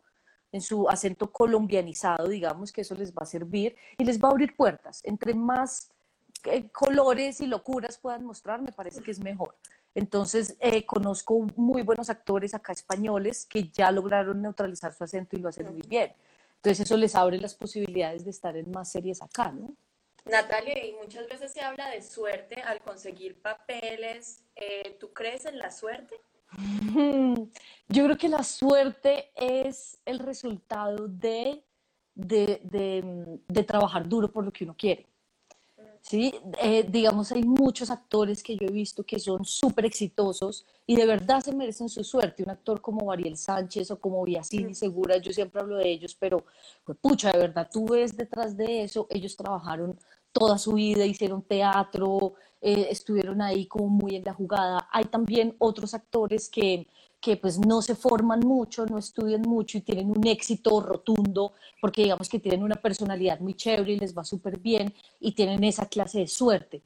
en su acento colombianizado, digamos, que eso les va a servir y les va a abrir puertas. Entre más eh, colores y locuras puedan mostrar, me parece que es mejor. Entonces, eh, conozco muy buenos actores acá españoles que ya lograron neutralizar su acento y lo hacen muy bien. Entonces, eso les abre las posibilidades de estar en más series acá, ¿no? Natalia, y muchas veces se habla de suerte al conseguir papeles. Eh, ¿Tú crees en la suerte? Yo creo que la suerte es el resultado de, de, trabajar duro por lo que uno quiere. ¿sí? Eh, digamos, hay muchos actores que yo he visto que son súper exitosos y de verdad se merecen su suerte. Un actor como Mariel Sánchez o como Biasini Segura, yo siempre hablo de ellos, pero pues, pucha, de verdad, tú ves detrás de eso, ellos trabajaron toda su vida, hicieron teatro, eh, estuvieron ahí como muy en la jugada. Hay también otros actores que, que pues no se forman mucho, no estudian mucho y tienen un éxito rotundo porque digamos que tienen una personalidad muy chévere y les va súper bien y tienen esa clase de suerte.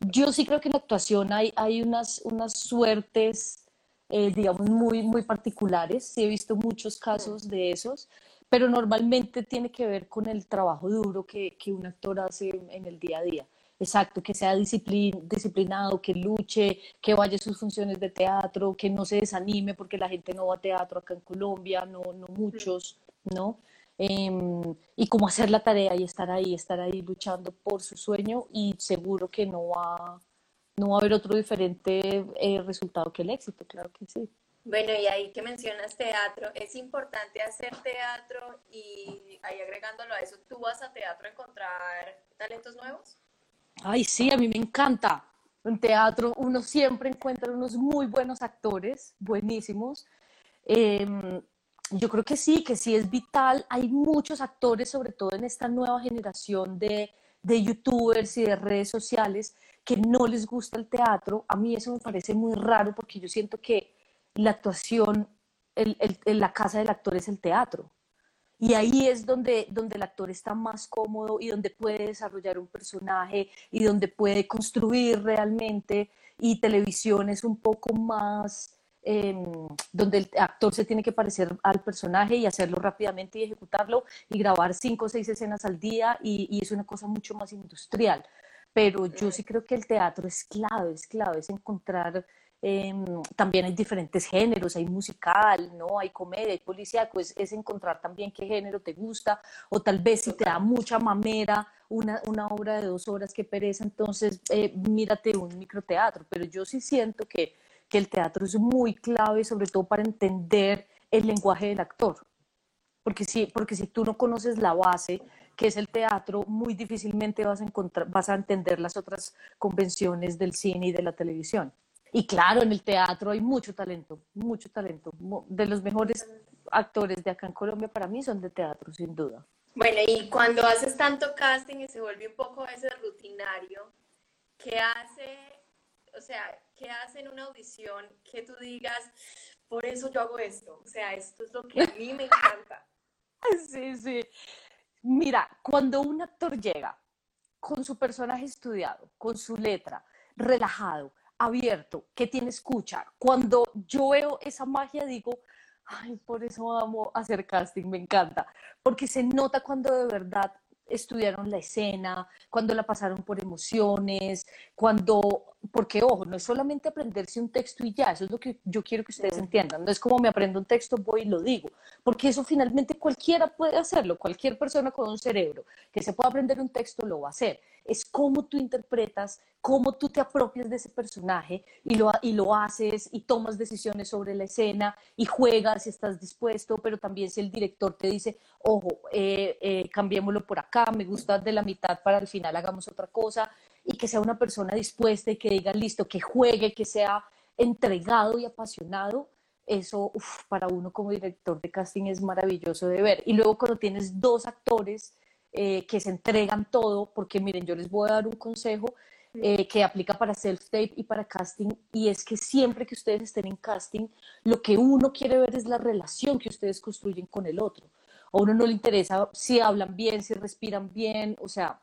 Yo sí creo que en la actuación hay, hay unas, unas suertes, eh, digamos, muy, muy particulares. Sí he visto muchos casos de esos, pero normalmente tiene que ver con el trabajo duro que, que un actor hace en el día a día. Exacto, que sea disciplinado, que luche, que vaya a sus funciones de teatro, que no se desanime porque la gente no va a teatro acá en Colombia, no, no muchos, ¿no? Em, y cómo hacer la tarea y estar ahí, estar ahí luchando por su sueño y seguro que no va, no va a haber otro diferente eh, resultado que el éxito, claro que sí. Bueno, y ahí que mencionas teatro, es importante hacer teatro y ahí agregándolo a eso, ¿tú vas a teatro a encontrar talentos nuevos? Ay, sí, a mí me encanta. En teatro uno siempre encuentra unos muy buenos actores, buenísimos. Em, yo creo que sí, que sí es vital. Hay muchos actores, sobre todo en esta nueva generación de, de youtubers y de redes sociales, que no les gusta el teatro. A mí eso me parece muy raro porque yo siento que la actuación, el, la casa del actor es el teatro. Y ahí es donde, donde el actor está más cómodo y donde puede desarrollar un personaje y donde puede construir realmente. Y televisión es un poco más em, donde el actor se tiene que parecer al personaje y hacerlo rápidamente y ejecutarlo y grabar cinco o seis escenas al día y, y es una cosa mucho más industrial. Pero yo sí creo que el teatro es clave, es clave, es encontrar Em, también hay diferentes géneros, hay musical, ¿no? Hay comedia, hay policía, pues es encontrar también qué género te gusta, o tal vez si te da mucha mamera una, una obra de dos horas que pereza, entonces eh, mírate un microteatro, pero yo sí siento que, que el teatro es muy clave, sobre todo para entender el lenguaje del actor, porque si, porque si tú no conoces la base, que es el teatro, muy difícilmente vas a, encontrar, vas a entender las otras convenciones del cine y de la televisión. Y claro, en el teatro hay mucho talento, mucho talento. De los mejores actores de acá en Colombia para mí son de teatro, sin duda. Bueno, y cuando haces tanto casting y se vuelve un poco ese rutinario, ¿qué hace, o sea, qué hace en una audición que tú digas, por eso yo hago esto? O sea, esto es lo que a mí me encanta. Sí, sí. Mira, cuando un actor llega con su personaje estudiado, con su letra, relajado, abierto, que tiene escucha. Cuando yo veo esa magia digo, ay, por eso amo hacer casting, me encanta, porque se nota cuando de verdad estudiaron la escena, cuando la pasaron por emociones, cuando, porque ojo, no es solamente aprenderse un texto y ya, eso es lo que yo quiero que ustedes entiendan, no es como me aprendo un texto, voy y lo digo, porque eso finalmente cualquiera puede hacerlo, cualquier persona con un cerebro que se pueda aprender un texto lo va a hacer es cómo tú interpretas, cómo tú te apropias de ese personaje y lo, y lo haces y tomas decisiones sobre la escena y juegas si estás dispuesto, pero también si el director te dice, ojo, eh, eh, cambiémoslo por acá, me gusta de la mitad para al final hagamos otra cosa y que sea una persona dispuesta y que diga, listo, que juegue, que sea entregado y apasionado, eso para uno como director de casting es maravilloso de ver. Y luego cuando tienes dos actores eh, que se entregan todo, porque miren, yo les voy a dar un consejo eh, que aplica para self-tape y para casting, y es que siempre que ustedes estén en casting, lo que uno quiere ver es la relación que ustedes construyen con el otro. A uno no le interesa si hablan bien, si respiran bien, o sea,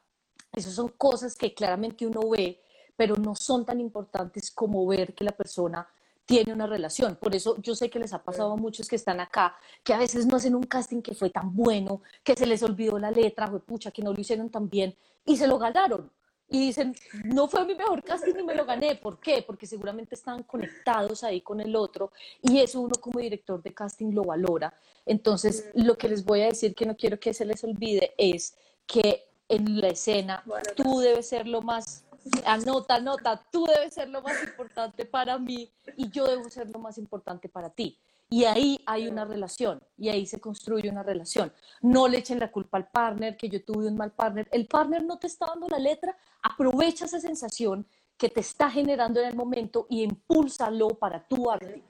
esas son cosas que claramente uno ve, pero no son tan importantes como ver que la persona tiene una relación. Por eso yo sé que les ha pasado a muchos que están acá, que a veces no hacen un casting que fue tan bueno, que se les olvidó la letra, fue pucha, que no lo hicieron tan bien y se lo ganaron. Y dicen, no fue mi mejor casting y me lo gané. ¿Por qué? Porque seguramente estaban conectados ahí con el otro y eso uno como director de casting lo valora. Entonces, lo que les voy a decir que no quiero que se les olvide es que en la escena tú debes ser lo más anota, anota, tú debes ser lo más importante para mí y yo debo ser lo más importante para ti. Y ahí hay una relación, y ahí se construye una relación. No le echen la culpa al partner, que yo tuve un mal partner. El partner no te está dando la letra, aprovecha esa sensación que te está generando en el momento y impúlsalo para tu arte.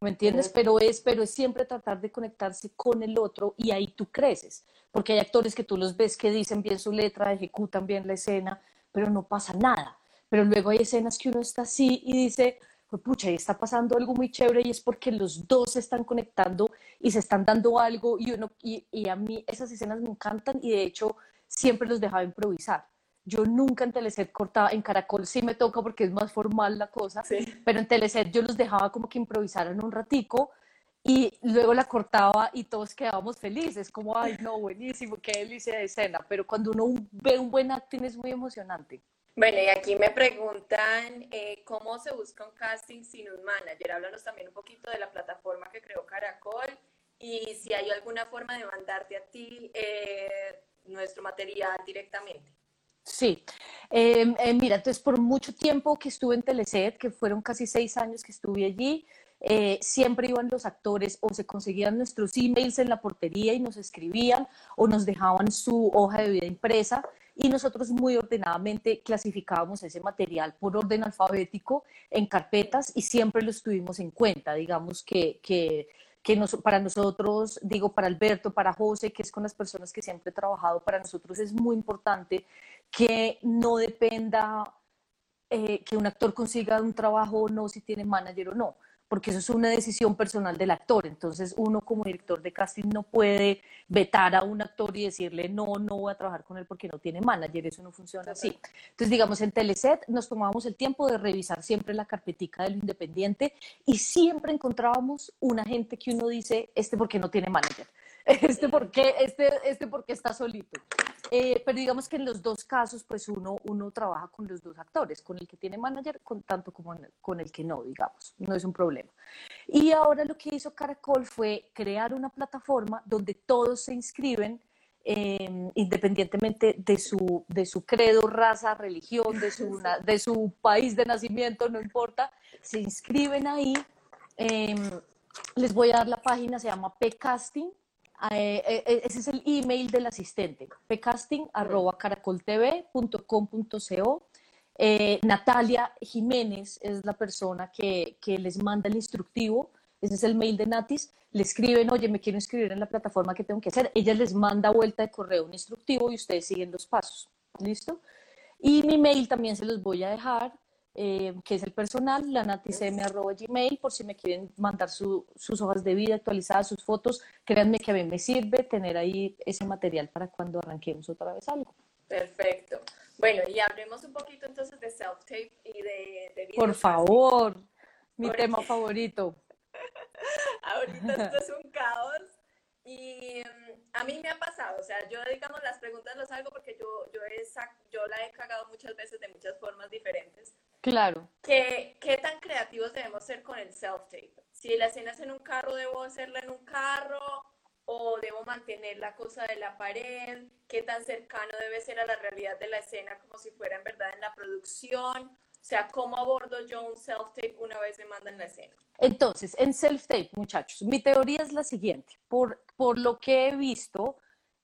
¿Me entiendes? Pero es, pero es siempre tratar de conectarse con el otro y ahí tú creces. Porque hay actores que tú los ves que dicen bien su letra, ejecutan bien la escena, pero no pasa nada. Pero luego hay escenas que uno está así y dice, pues pucha, ahí está pasando algo muy chévere y es porque los dos se están conectando y se están dando algo y, uno, y, y a mí esas escenas me encantan y de hecho siempre los dejaba improvisar. Yo nunca en Teleset cortaba, en Caracol sí me toca porque es más formal la cosa, pero en Teleset yo los dejaba como que improvisaran un ratico y luego la cortaba y todos quedábamos felices, como, ay, no, buenísimo, qué delicia de escena, pero cuando uno ve un buen acting es muy emocionante. Bueno, y aquí me preguntan eh, cómo se busca un casting sin un manager. Háblanos también un poquito de la plataforma que creó Caracol y si hay alguna forma de mandarte a ti eh, nuestro material directamente. Sí, em, eh, mira, entonces por mucho tiempo que estuve en Teleset, que fueron casi seis años que estuve allí, eh, siempre iban los actores o se conseguían nuestros emails en la portería y nos escribían o nos dejaban su hoja de vida impresa y nosotros muy ordenadamente clasificábamos ese material por orden alfabético en carpetas y siempre lo tuvimos en cuenta. Digamos que, que, que para nosotros, digo, para Alberto, para José, que es con las personas que siempre he trabajado, para nosotros es muy importante que no dependa eh, que un actor consiga un trabajo o no, si tiene manager o no porque eso es una decisión personal del actor. Entonces, uno como director de casting no puede vetar a un actor y decirle, no, no voy a trabajar con él porque no tiene manager. Eso no funciona así. Entonces, digamos, en Teleset nos tomábamos el tiempo de revisar siempre la carpetica del independiente y siempre encontrábamos una gente que uno dice, este porque no tiene manager. Este porque, este, este porque está solito. Eh, pero digamos que en los dos casos, pues uno, uno trabaja con los dos actores, con el que tiene manager, con, tanto como con el que no, digamos, no es un problema. Y ahora lo que hizo Caracol fue crear una plataforma donde todos se inscriben em, independientemente de su, de su credo, raza, religión, de su, de su país de nacimiento, no importa, se inscriben ahí. Em, les voy a dar la página, se llama Pcasting, ese es el email del asistente, pcasting.caracoltv.com.co. Eh, Natalia Jiménez es la persona que, que, les manda el instructivo, ese es el mail de Natis, le escriben, oye, me quiero inscribir en la plataforma que tengo que hacer, ella les manda vuelta de correo un instructivo y ustedes siguen los pasos, ¿listo? Y mi mail también se los voy a dejar, eh, que es el personal, gmail por si me quieren mandar sus hojas de vida actualizadas, sus fotos. Créanme que a mí me sirve tener ahí ese material para cuando arranquemos otra vez algo. Perfecto. Bueno, y hablemos un poquito entonces de self-tape y de, de Por favor, mi tema favorito. Ahorita esto es un caos y mm, a mí me ha pasado, o sea, yo digamos las preguntas las hago porque yo, yo, he, yo la he cagado muchas veces de muchas formas diferentes. Claro. ¿Qué, ¿Qué tan creativos debemos ser con el self-tape? Si la escena es en un carro, ¿debo hacerla en un carro? ¿O debo mantener la cosa de la pared? ¿Qué tan cercano debe ser a la realidad de la escena como si fuera en verdad en la producción? O sea, ¿cómo abordo yo un self-tape una vez me mandan la escena? Entonces, en self-tape, muchachos, mi teoría es la siguiente. Por, por lo que he visto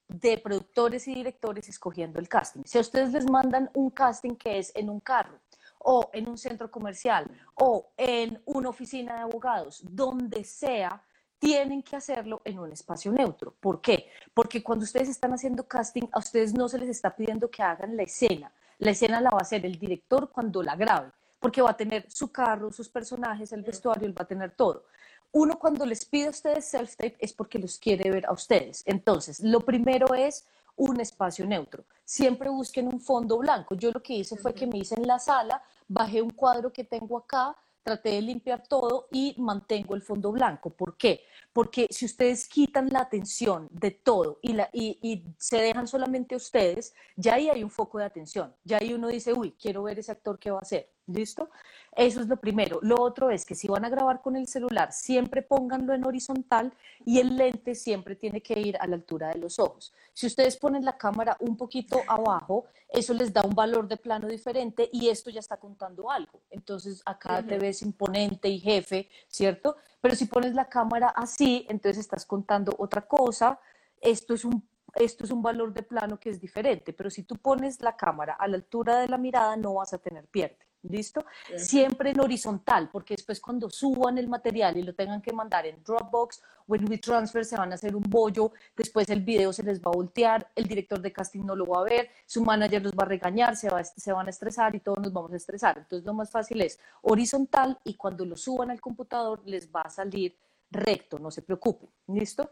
de productores y directores escogiendo el casting. Si a ustedes les mandan un casting que es en un carro o en un centro comercial o en una oficina de abogados, donde sea, tienen que hacerlo en un espacio neutro. ¿Por qué? Porque cuando ustedes están haciendo casting, a ustedes no se les está pidiendo que hagan la escena la escena la va a hacer el director cuando la grabe, porque va a tener su carro, sus personajes, el vestuario, él va a tener todo. Uno cuando les pide a ustedes self-tape es porque los quiere ver a ustedes. Entonces, lo primero es un espacio neutro. Siempre busquen un fondo blanco. Yo lo que hice fue que me hice en la sala, bajé un cuadro que tengo acá, traté de limpiar todo y mantengo el fondo blanco. ¿Por qué? Porque si ustedes quitan la atención de todo y, la, y, se dejan solamente ustedes, ya ahí hay un foco de atención. Ya ahí uno dice, uy, quiero ver ese actor qué va a hacer. ¿Listo? Eso es lo primero. Lo otro es que si van a grabar con el celular, siempre pónganlo en horizontal y el lente siempre tiene que ir a la altura de los ojos. Si ustedes ponen la cámara un poquito abajo, eso les da un valor de plano diferente y esto ya está contando algo. Entonces acá te ves imponente y jefe, ¿cierto? Pero si pones la cámara así, entonces estás contando otra cosa. Esto es un esto es un valor de plano que es diferente, pero si tú pones la cámara a la altura de la mirada no vas a tener pierde. ¿Listo? Siempre en horizontal, porque después cuando suban el material y lo tengan que mandar en Dropbox o en WeTransfer se van a hacer un bollo, después el video se les va a voltear, el director de casting no lo va a ver, su manager los va a regañar, se, va, se van a estresar y todos nos vamos a estresar. Entonces lo más fácil es horizontal y cuando lo suban al computador les va a salir recto, no se preocupen. ¿Listo?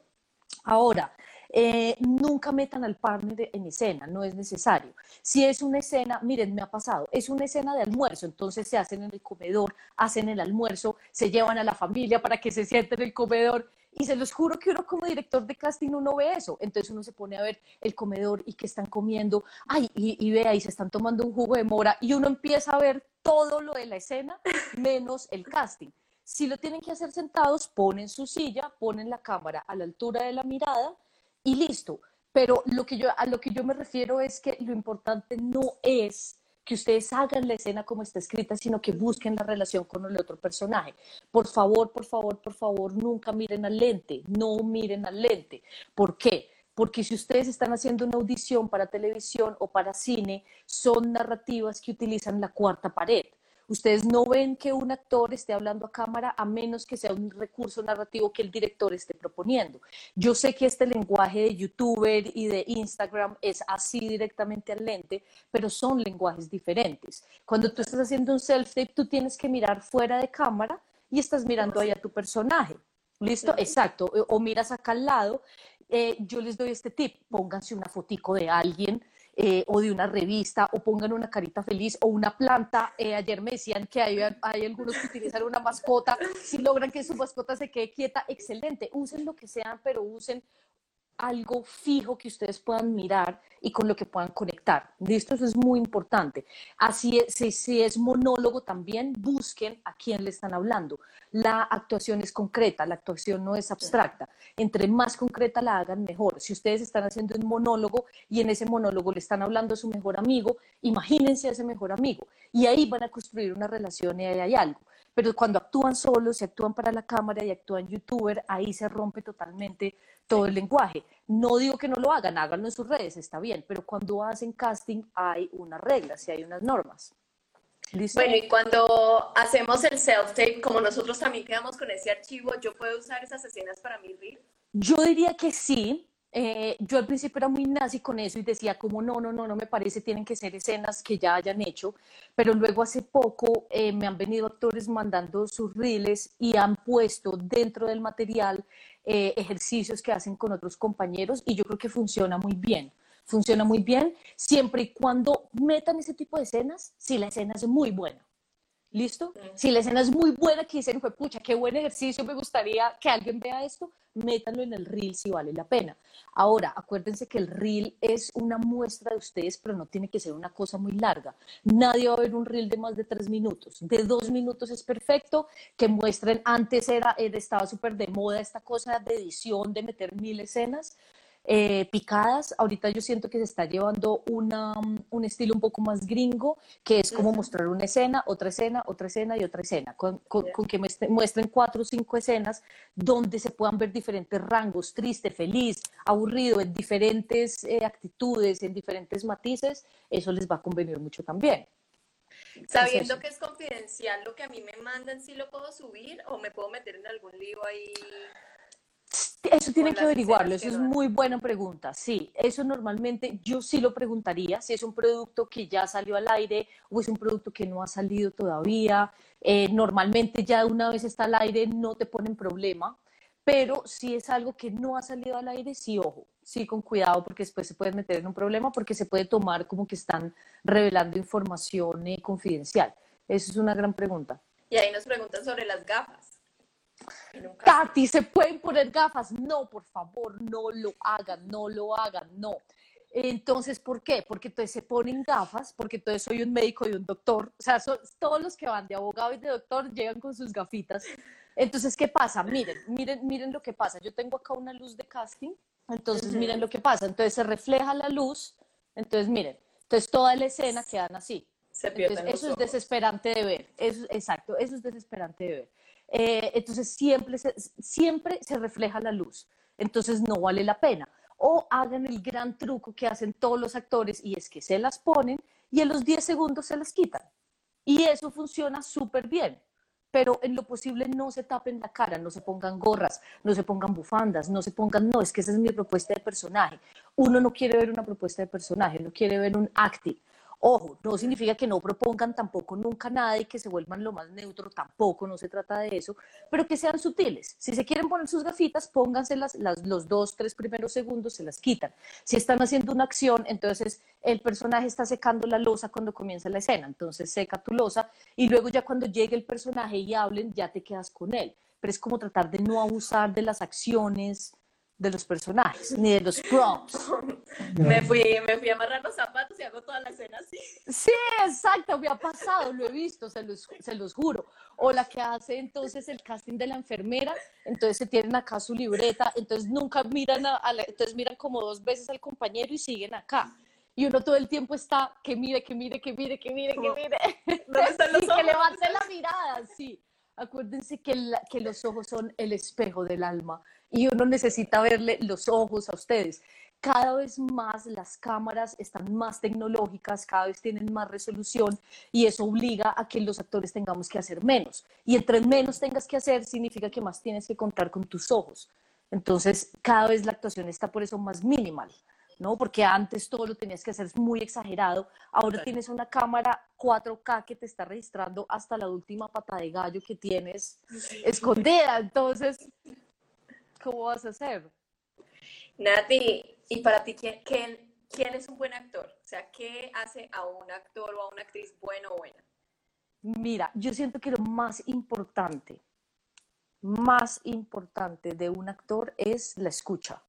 Ahora, eh, nunca metan al partner en escena, no es necesario. Si es una escena, miren, me ha pasado, es una escena de almuerzo, entonces se hacen en el comedor, hacen el almuerzo, se llevan a la familia para que se sienten en el comedor. Y se los juro que uno como director de casting no ve eso. Entonces uno se pone a ver el comedor y que están comiendo, ay, y, y ve ahí, se están tomando un jugo de mora y uno empieza a ver todo lo de la escena menos el casting. Si lo tienen que hacer sentados, ponen su silla, ponen la cámara a la altura de la mirada y listo. Pero lo que yo, a lo que yo me refiero es que lo importante no es que ustedes hagan la escena como está escrita, sino que busquen la relación con el otro personaje. Por favor, por favor, por favor, nunca miren al lente, no miren al lente. ¿Por qué? Porque si ustedes están haciendo una audición para televisión o para cine, son narrativas que utilizan la cuarta pared. Ustedes no ven que un actor esté hablando a cámara a menos que sea un recurso narrativo que el director esté proponiendo. Yo sé que este lenguaje de youtuber y de Instagram es así directamente al lente, pero son lenguajes diferentes. Cuando tú estás haciendo un self-tape, tú tienes que mirar fuera de cámara y estás mirando ahí a tu personaje. ¿Listo? Exacto. O, miras acá al lado. Eh, yo les doy este tip, pónganse una fotico de alguien eh, o de una revista o pongan una carita feliz o una planta. Eh, ayer me decían que hay, hay algunos que utilizan una mascota. Si logran que su mascota se quede quieta, excelente. Usen lo que sean, pero usen algo fijo que ustedes puedan mirar y con lo que puedan conectar. ¿Listo? Eso es muy importante. Así es, si, es monólogo también, busquen a quién le están hablando. La actuación es concreta, la actuación no es abstracta. Entre más concreta la hagan, mejor. Si ustedes están haciendo un monólogo y en ese monólogo le están hablando a su mejor amigo, imagínense a ese mejor amigo. Y ahí van a construir una relación y ahí hay algo. Pero cuando actúan solos, se actúan para la cámara y actúan youtuber, ahí se rompe totalmente todo el lenguaje. No digo que no lo hagan, háganlo en sus redes, está bien, pero cuando hacen casting hay unas reglas y hay unas normas. Bueno, y cuando hacemos el self-tape, como nosotros también quedamos con ese archivo, ¿yo puedo usar esas escenas para mi reel? Yo diría que sí, eh, yo al principio era muy nazi con eso y decía como no, no, no, no me parece, tienen que ser escenas que ya hayan hecho, pero luego hace poco eh, me han venido actores mandando sus reels y han puesto dentro del material eh, ejercicios que hacen con otros compañeros y yo creo que funciona muy bien. Funciona muy bien siempre y cuando metan ese tipo de escenas, si la escena es muy buena. ¿Listo? Si la escena es muy buena, que dicen, fue pucha, qué buen ejercicio, me gustaría que alguien vea esto, métanlo en el reel si vale la pena. Ahora, acuérdense que el reel es una muestra de ustedes, pero no tiene que ser una cosa muy larga. Nadie va a ver un reel de más de tres minutos. De dos minutos es perfecto, que muestren, antes era, estaba súper de moda esta cosa de edición, de meter mil escenas. Eh, picadas. Ahorita yo siento que se está llevando una, un estilo un poco más gringo, que es como mostrar una escena, otra escena, otra escena y otra escena, con, con, que muestren cuatro o cinco escenas donde se puedan ver diferentes rangos, triste, feliz, aburrido, en diferentes eh, actitudes, en diferentes matices, eso les va a convenir mucho también. Sabiendo que es confidencial lo que a mí me mandan, ¿sí lo puedo subir o me puedo meter en algún lío ahí? Eso tiene que averiguarlo, eso es muy buena pregunta. Sí, eso normalmente yo sí lo preguntaría, si es un producto que ya salió al aire o es un producto que no ha salido todavía. Eh, normalmente ya una vez está al aire no te ponen problema, pero si es algo que no ha salido al aire, sí, ojo, sí con cuidado porque después se puede meter en un problema porque se puede tomar como que están revelando información eh, confidencial. Eso es una gran pregunta. Y ahí nos preguntan sobre las gafas. Tati, ¿se pueden poner gafas? No, por favor, no lo hagan, no lo hagan, no. Entonces, ¿por qué? Porque entonces se ponen gafas, porque entonces soy un médico y un doctor. O sea, todos los que van de abogado y de doctor llegan con sus gafitas. Entonces, ¿qué pasa? Miren, miren, miren lo que pasa. Yo tengo acá una luz de casting, entonces miren lo que pasa. Entonces se refleja la luz, entonces miren, entonces toda la escena quedan así. Entonces, eso es desesperante de ver. Eso, exacto, eso es desesperante de ver. Eh, entonces siempre se, siempre se refleja la luz, entonces no vale la pena. O hagan el gran truco que hacen todos los actores y es que se las ponen y en los 10 segundos se las quitan. Y eso funciona súper bien. Pero en lo posible no se tapen la cara, no se pongan gorras, no se pongan bufandas, no se pongan, no, es que esa es mi propuesta de personaje. Uno no quiere ver una propuesta de personaje, no quiere ver un acting. Ojo, no significa que no propongan tampoco nunca nada y que se vuelvan lo más neutro, tampoco, no se trata de eso, pero que sean sutiles. Si se quieren poner sus gafitas, pónganse las, los dos, tres primeros segundos, se las quitan. Si están haciendo una acción, entonces el personaje está secando la losa cuando comienza la escena, entonces seca tu losa y luego ya cuando llegue el personaje y hablen, ya te quedas con él. Pero es como tratar de no abusar de las acciones, de los personajes, ni de los props. me, fui, me fui a amarrar los zapatos y hago toda la escena así. Sí, exacto, me ha pasado, lo he visto, se los, se los juro. O la que hace entonces el casting de la enfermera, entonces se tienen acá su libreta, entonces nunca miran, a, entonces miran como dos veces al compañero y siguen acá. y uno todo el tiempo está que mire, que mire, que mire, que mire, que mire. ¿Dónde están los y ojos? que levante la mirada, sí. Acuérdense que, la- que los ojos son el espejo del alma y uno necesita verle los ojos a ustedes. Cada vez más las cámaras están más tecnológicas, cada vez tienen más resolución y eso obliga a que los actores tengamos que hacer menos. Y entre menos tengas que hacer, significa que más tienes que contar con tus ojos. Entonces, cada vez la actuación está por eso más minimal, ¿no? Porque antes todo lo tenías que hacer muy exagerado. Ahora Claro. tienes una cámara 4K que te está registrando hasta la última pata de gallo que tienes escondida. Entonces, ¿cómo vas a hacer? Nati, y para ti, ¿quién, quién, quién es un buen actor? O sea, ¿qué hace a un actor o a una actriz bueno o buena? Mira, yo siento que lo más importante, más importante de un actor es la escucha.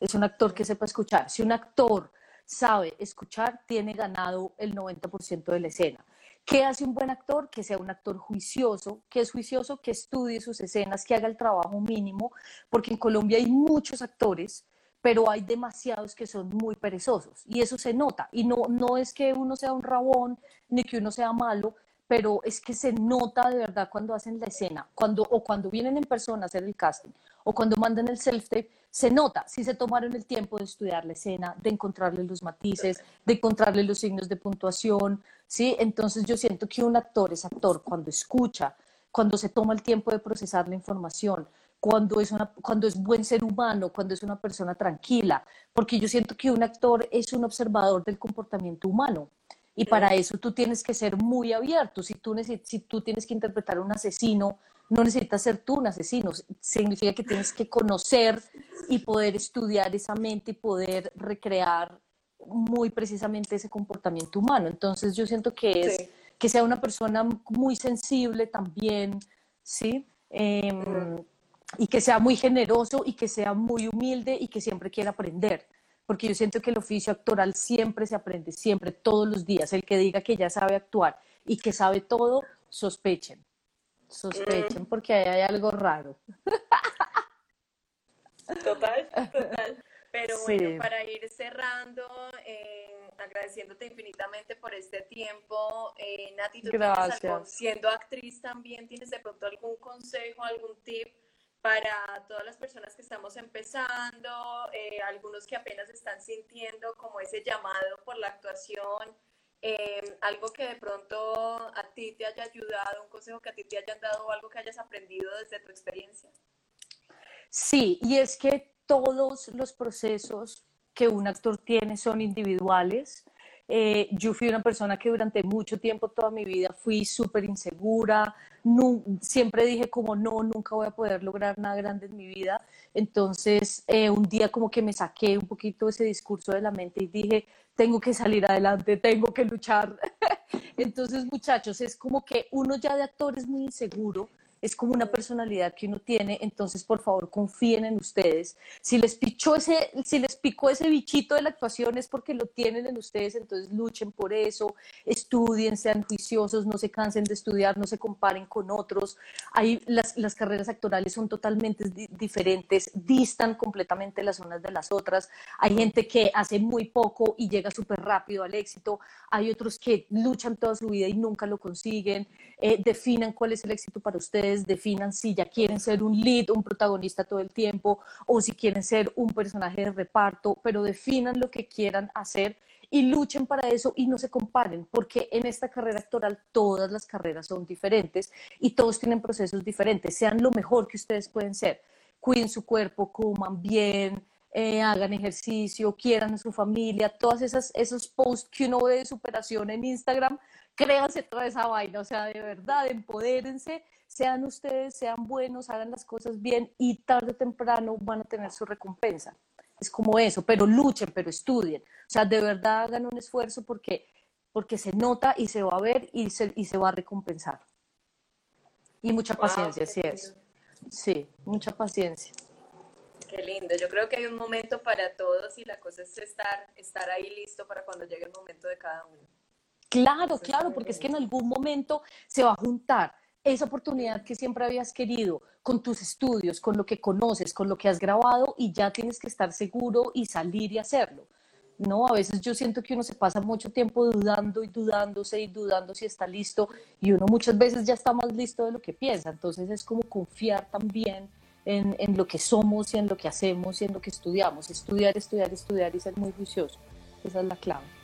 Es un actor que sepa escuchar. Si un actor sabe escuchar, tiene ganado el 90% de la escena. ¿Qué hace un buen actor? Que sea un actor juicioso, que es juicioso, que estudie sus escenas, que haga el trabajo mínimo, porque en Colombia hay muchos actores, pero hay demasiados que son muy perezosos y eso se nota. Y no, no es que uno sea un rabón ni que uno sea malo, pero es que se nota de verdad cuando hacen la escena, cuando, o cuando vienen en persona a hacer el casting, o cuando mandan el self-tape, se nota si se tomaron el tiempo de estudiar la escena, de encontrarle los matices, de encontrarle los signos de puntuación, ¿sí? Entonces yo siento que un actor es actor cuando escucha, cuando se toma el tiempo de procesar la información, cuando es, una, cuando es buen ser humano, cuando es una persona tranquila, porque yo siento que un actor es un observador del comportamiento humano. Y para eso tú tienes que ser muy abierto. Si tú, si tú tienes que interpretar a un asesino, no necesitas ser tú un asesino. Significa que tienes que conocer y poder estudiar esa mente y poder recrear muy precisamente ese comportamiento humano. Entonces yo siento que es Sí. que sea una persona muy sensible también, ¿sí? Em, y que sea muy generoso y que sea muy humilde y que siempre quiera aprender. Porque yo siento que el oficio actoral siempre se aprende, siempre, todos los días. El que diga que ya sabe actuar y que sabe todo, sospechen. Sospechen porque ahí hay algo raro. Total, total. Pero Sí. bueno, para ir cerrando, eh, agradeciéndote infinitamente por este tiempo, eh, Nati, ¿tú Gracias. siendo actriz también, tienes de pronto algún consejo, algún tip para todas las personas que estamos empezando, eh, algunos que apenas están sintiendo como ese llamado por la actuación, eh, algo que de pronto a ti te haya ayudado, un consejo que a ti te hayan dado algo que hayas aprendido desde tu experiencia? Sí, y es que todos los procesos que un actor tiene son individuales. Eh, yo fui una persona que durante mucho tiempo, toda mi vida, fui súper insegura. Nu- siempre dije como no, nunca voy a poder lograr nada grande en mi vida. Entonces, eh, un día como que me saqué un poquito ese discurso de la mente y dije, tengo que salir adelante, tengo que luchar. Entonces, muchachos, es como que uno ya de actor es muy inseguro, es como una personalidad que uno tiene, entonces por favor confíen en ustedes. Si les pichó ese, si les picó ese bichito de la actuación es porque lo tienen en ustedes, entonces luchen por eso, estudien, sean juiciosos, no se cansen de estudiar, no se comparen con otros. Hay, las, las carreras actorales son totalmente di- diferentes, distan completamente las unas de las otras. Hay gente que hace muy poco y llega súper rápido al éxito, hay otros que luchan toda su vida y nunca lo consiguen. Eh, definan cuál es el éxito para ustedes, definan si ya quieren ser un lead, un protagonista todo el tiempo, o si quieren ser un personaje de reparto, pero definan lo que quieran hacer y luchen para eso y no se comparen, porque en esta carrera actoral todas las carreras son diferentes y todos tienen procesos diferentes. Sean lo mejor que ustedes pueden ser. Cuiden su cuerpo, coman bien, eh, hagan ejercicio, quieran a su familia, todas esas esos posts que uno ve de superación en Instagram, créanse toda esa vaina, o sea, de verdad, empodérense, sean ustedes, sean buenos, hagan las cosas bien y tarde o temprano van a tener su recompensa. Es como eso, pero luchen, pero estudien. O sea, de verdad hagan un esfuerzo porque, porque se nota y se va a ver y se, y se va a recompensar. Y mucha Wow, paciencia, qué sí es. Sí, mucha paciencia. Qué lindo. Yo creo que hay un momento para todos y la cosa es estar, estar ahí listo para cuando llegue el momento de cada uno. Claro, claro, porque es que en algún momento se va a juntar esa oportunidad que siempre habías querido con tus estudios, con lo que conoces, con lo que has grabado y ya tienes que estar seguro y salir y hacerlo. ¿no? A veces yo siento que uno se pasa mucho tiempo dudando y dudándose y dudando si está listo y uno muchas veces ya está más listo de lo que piensa. Entonces es como confiar también en, en lo que somos y en lo que hacemos y en lo que estudiamos. Estudiar, estudiar, estudiar y ser muy juicioso. Esa es la clave.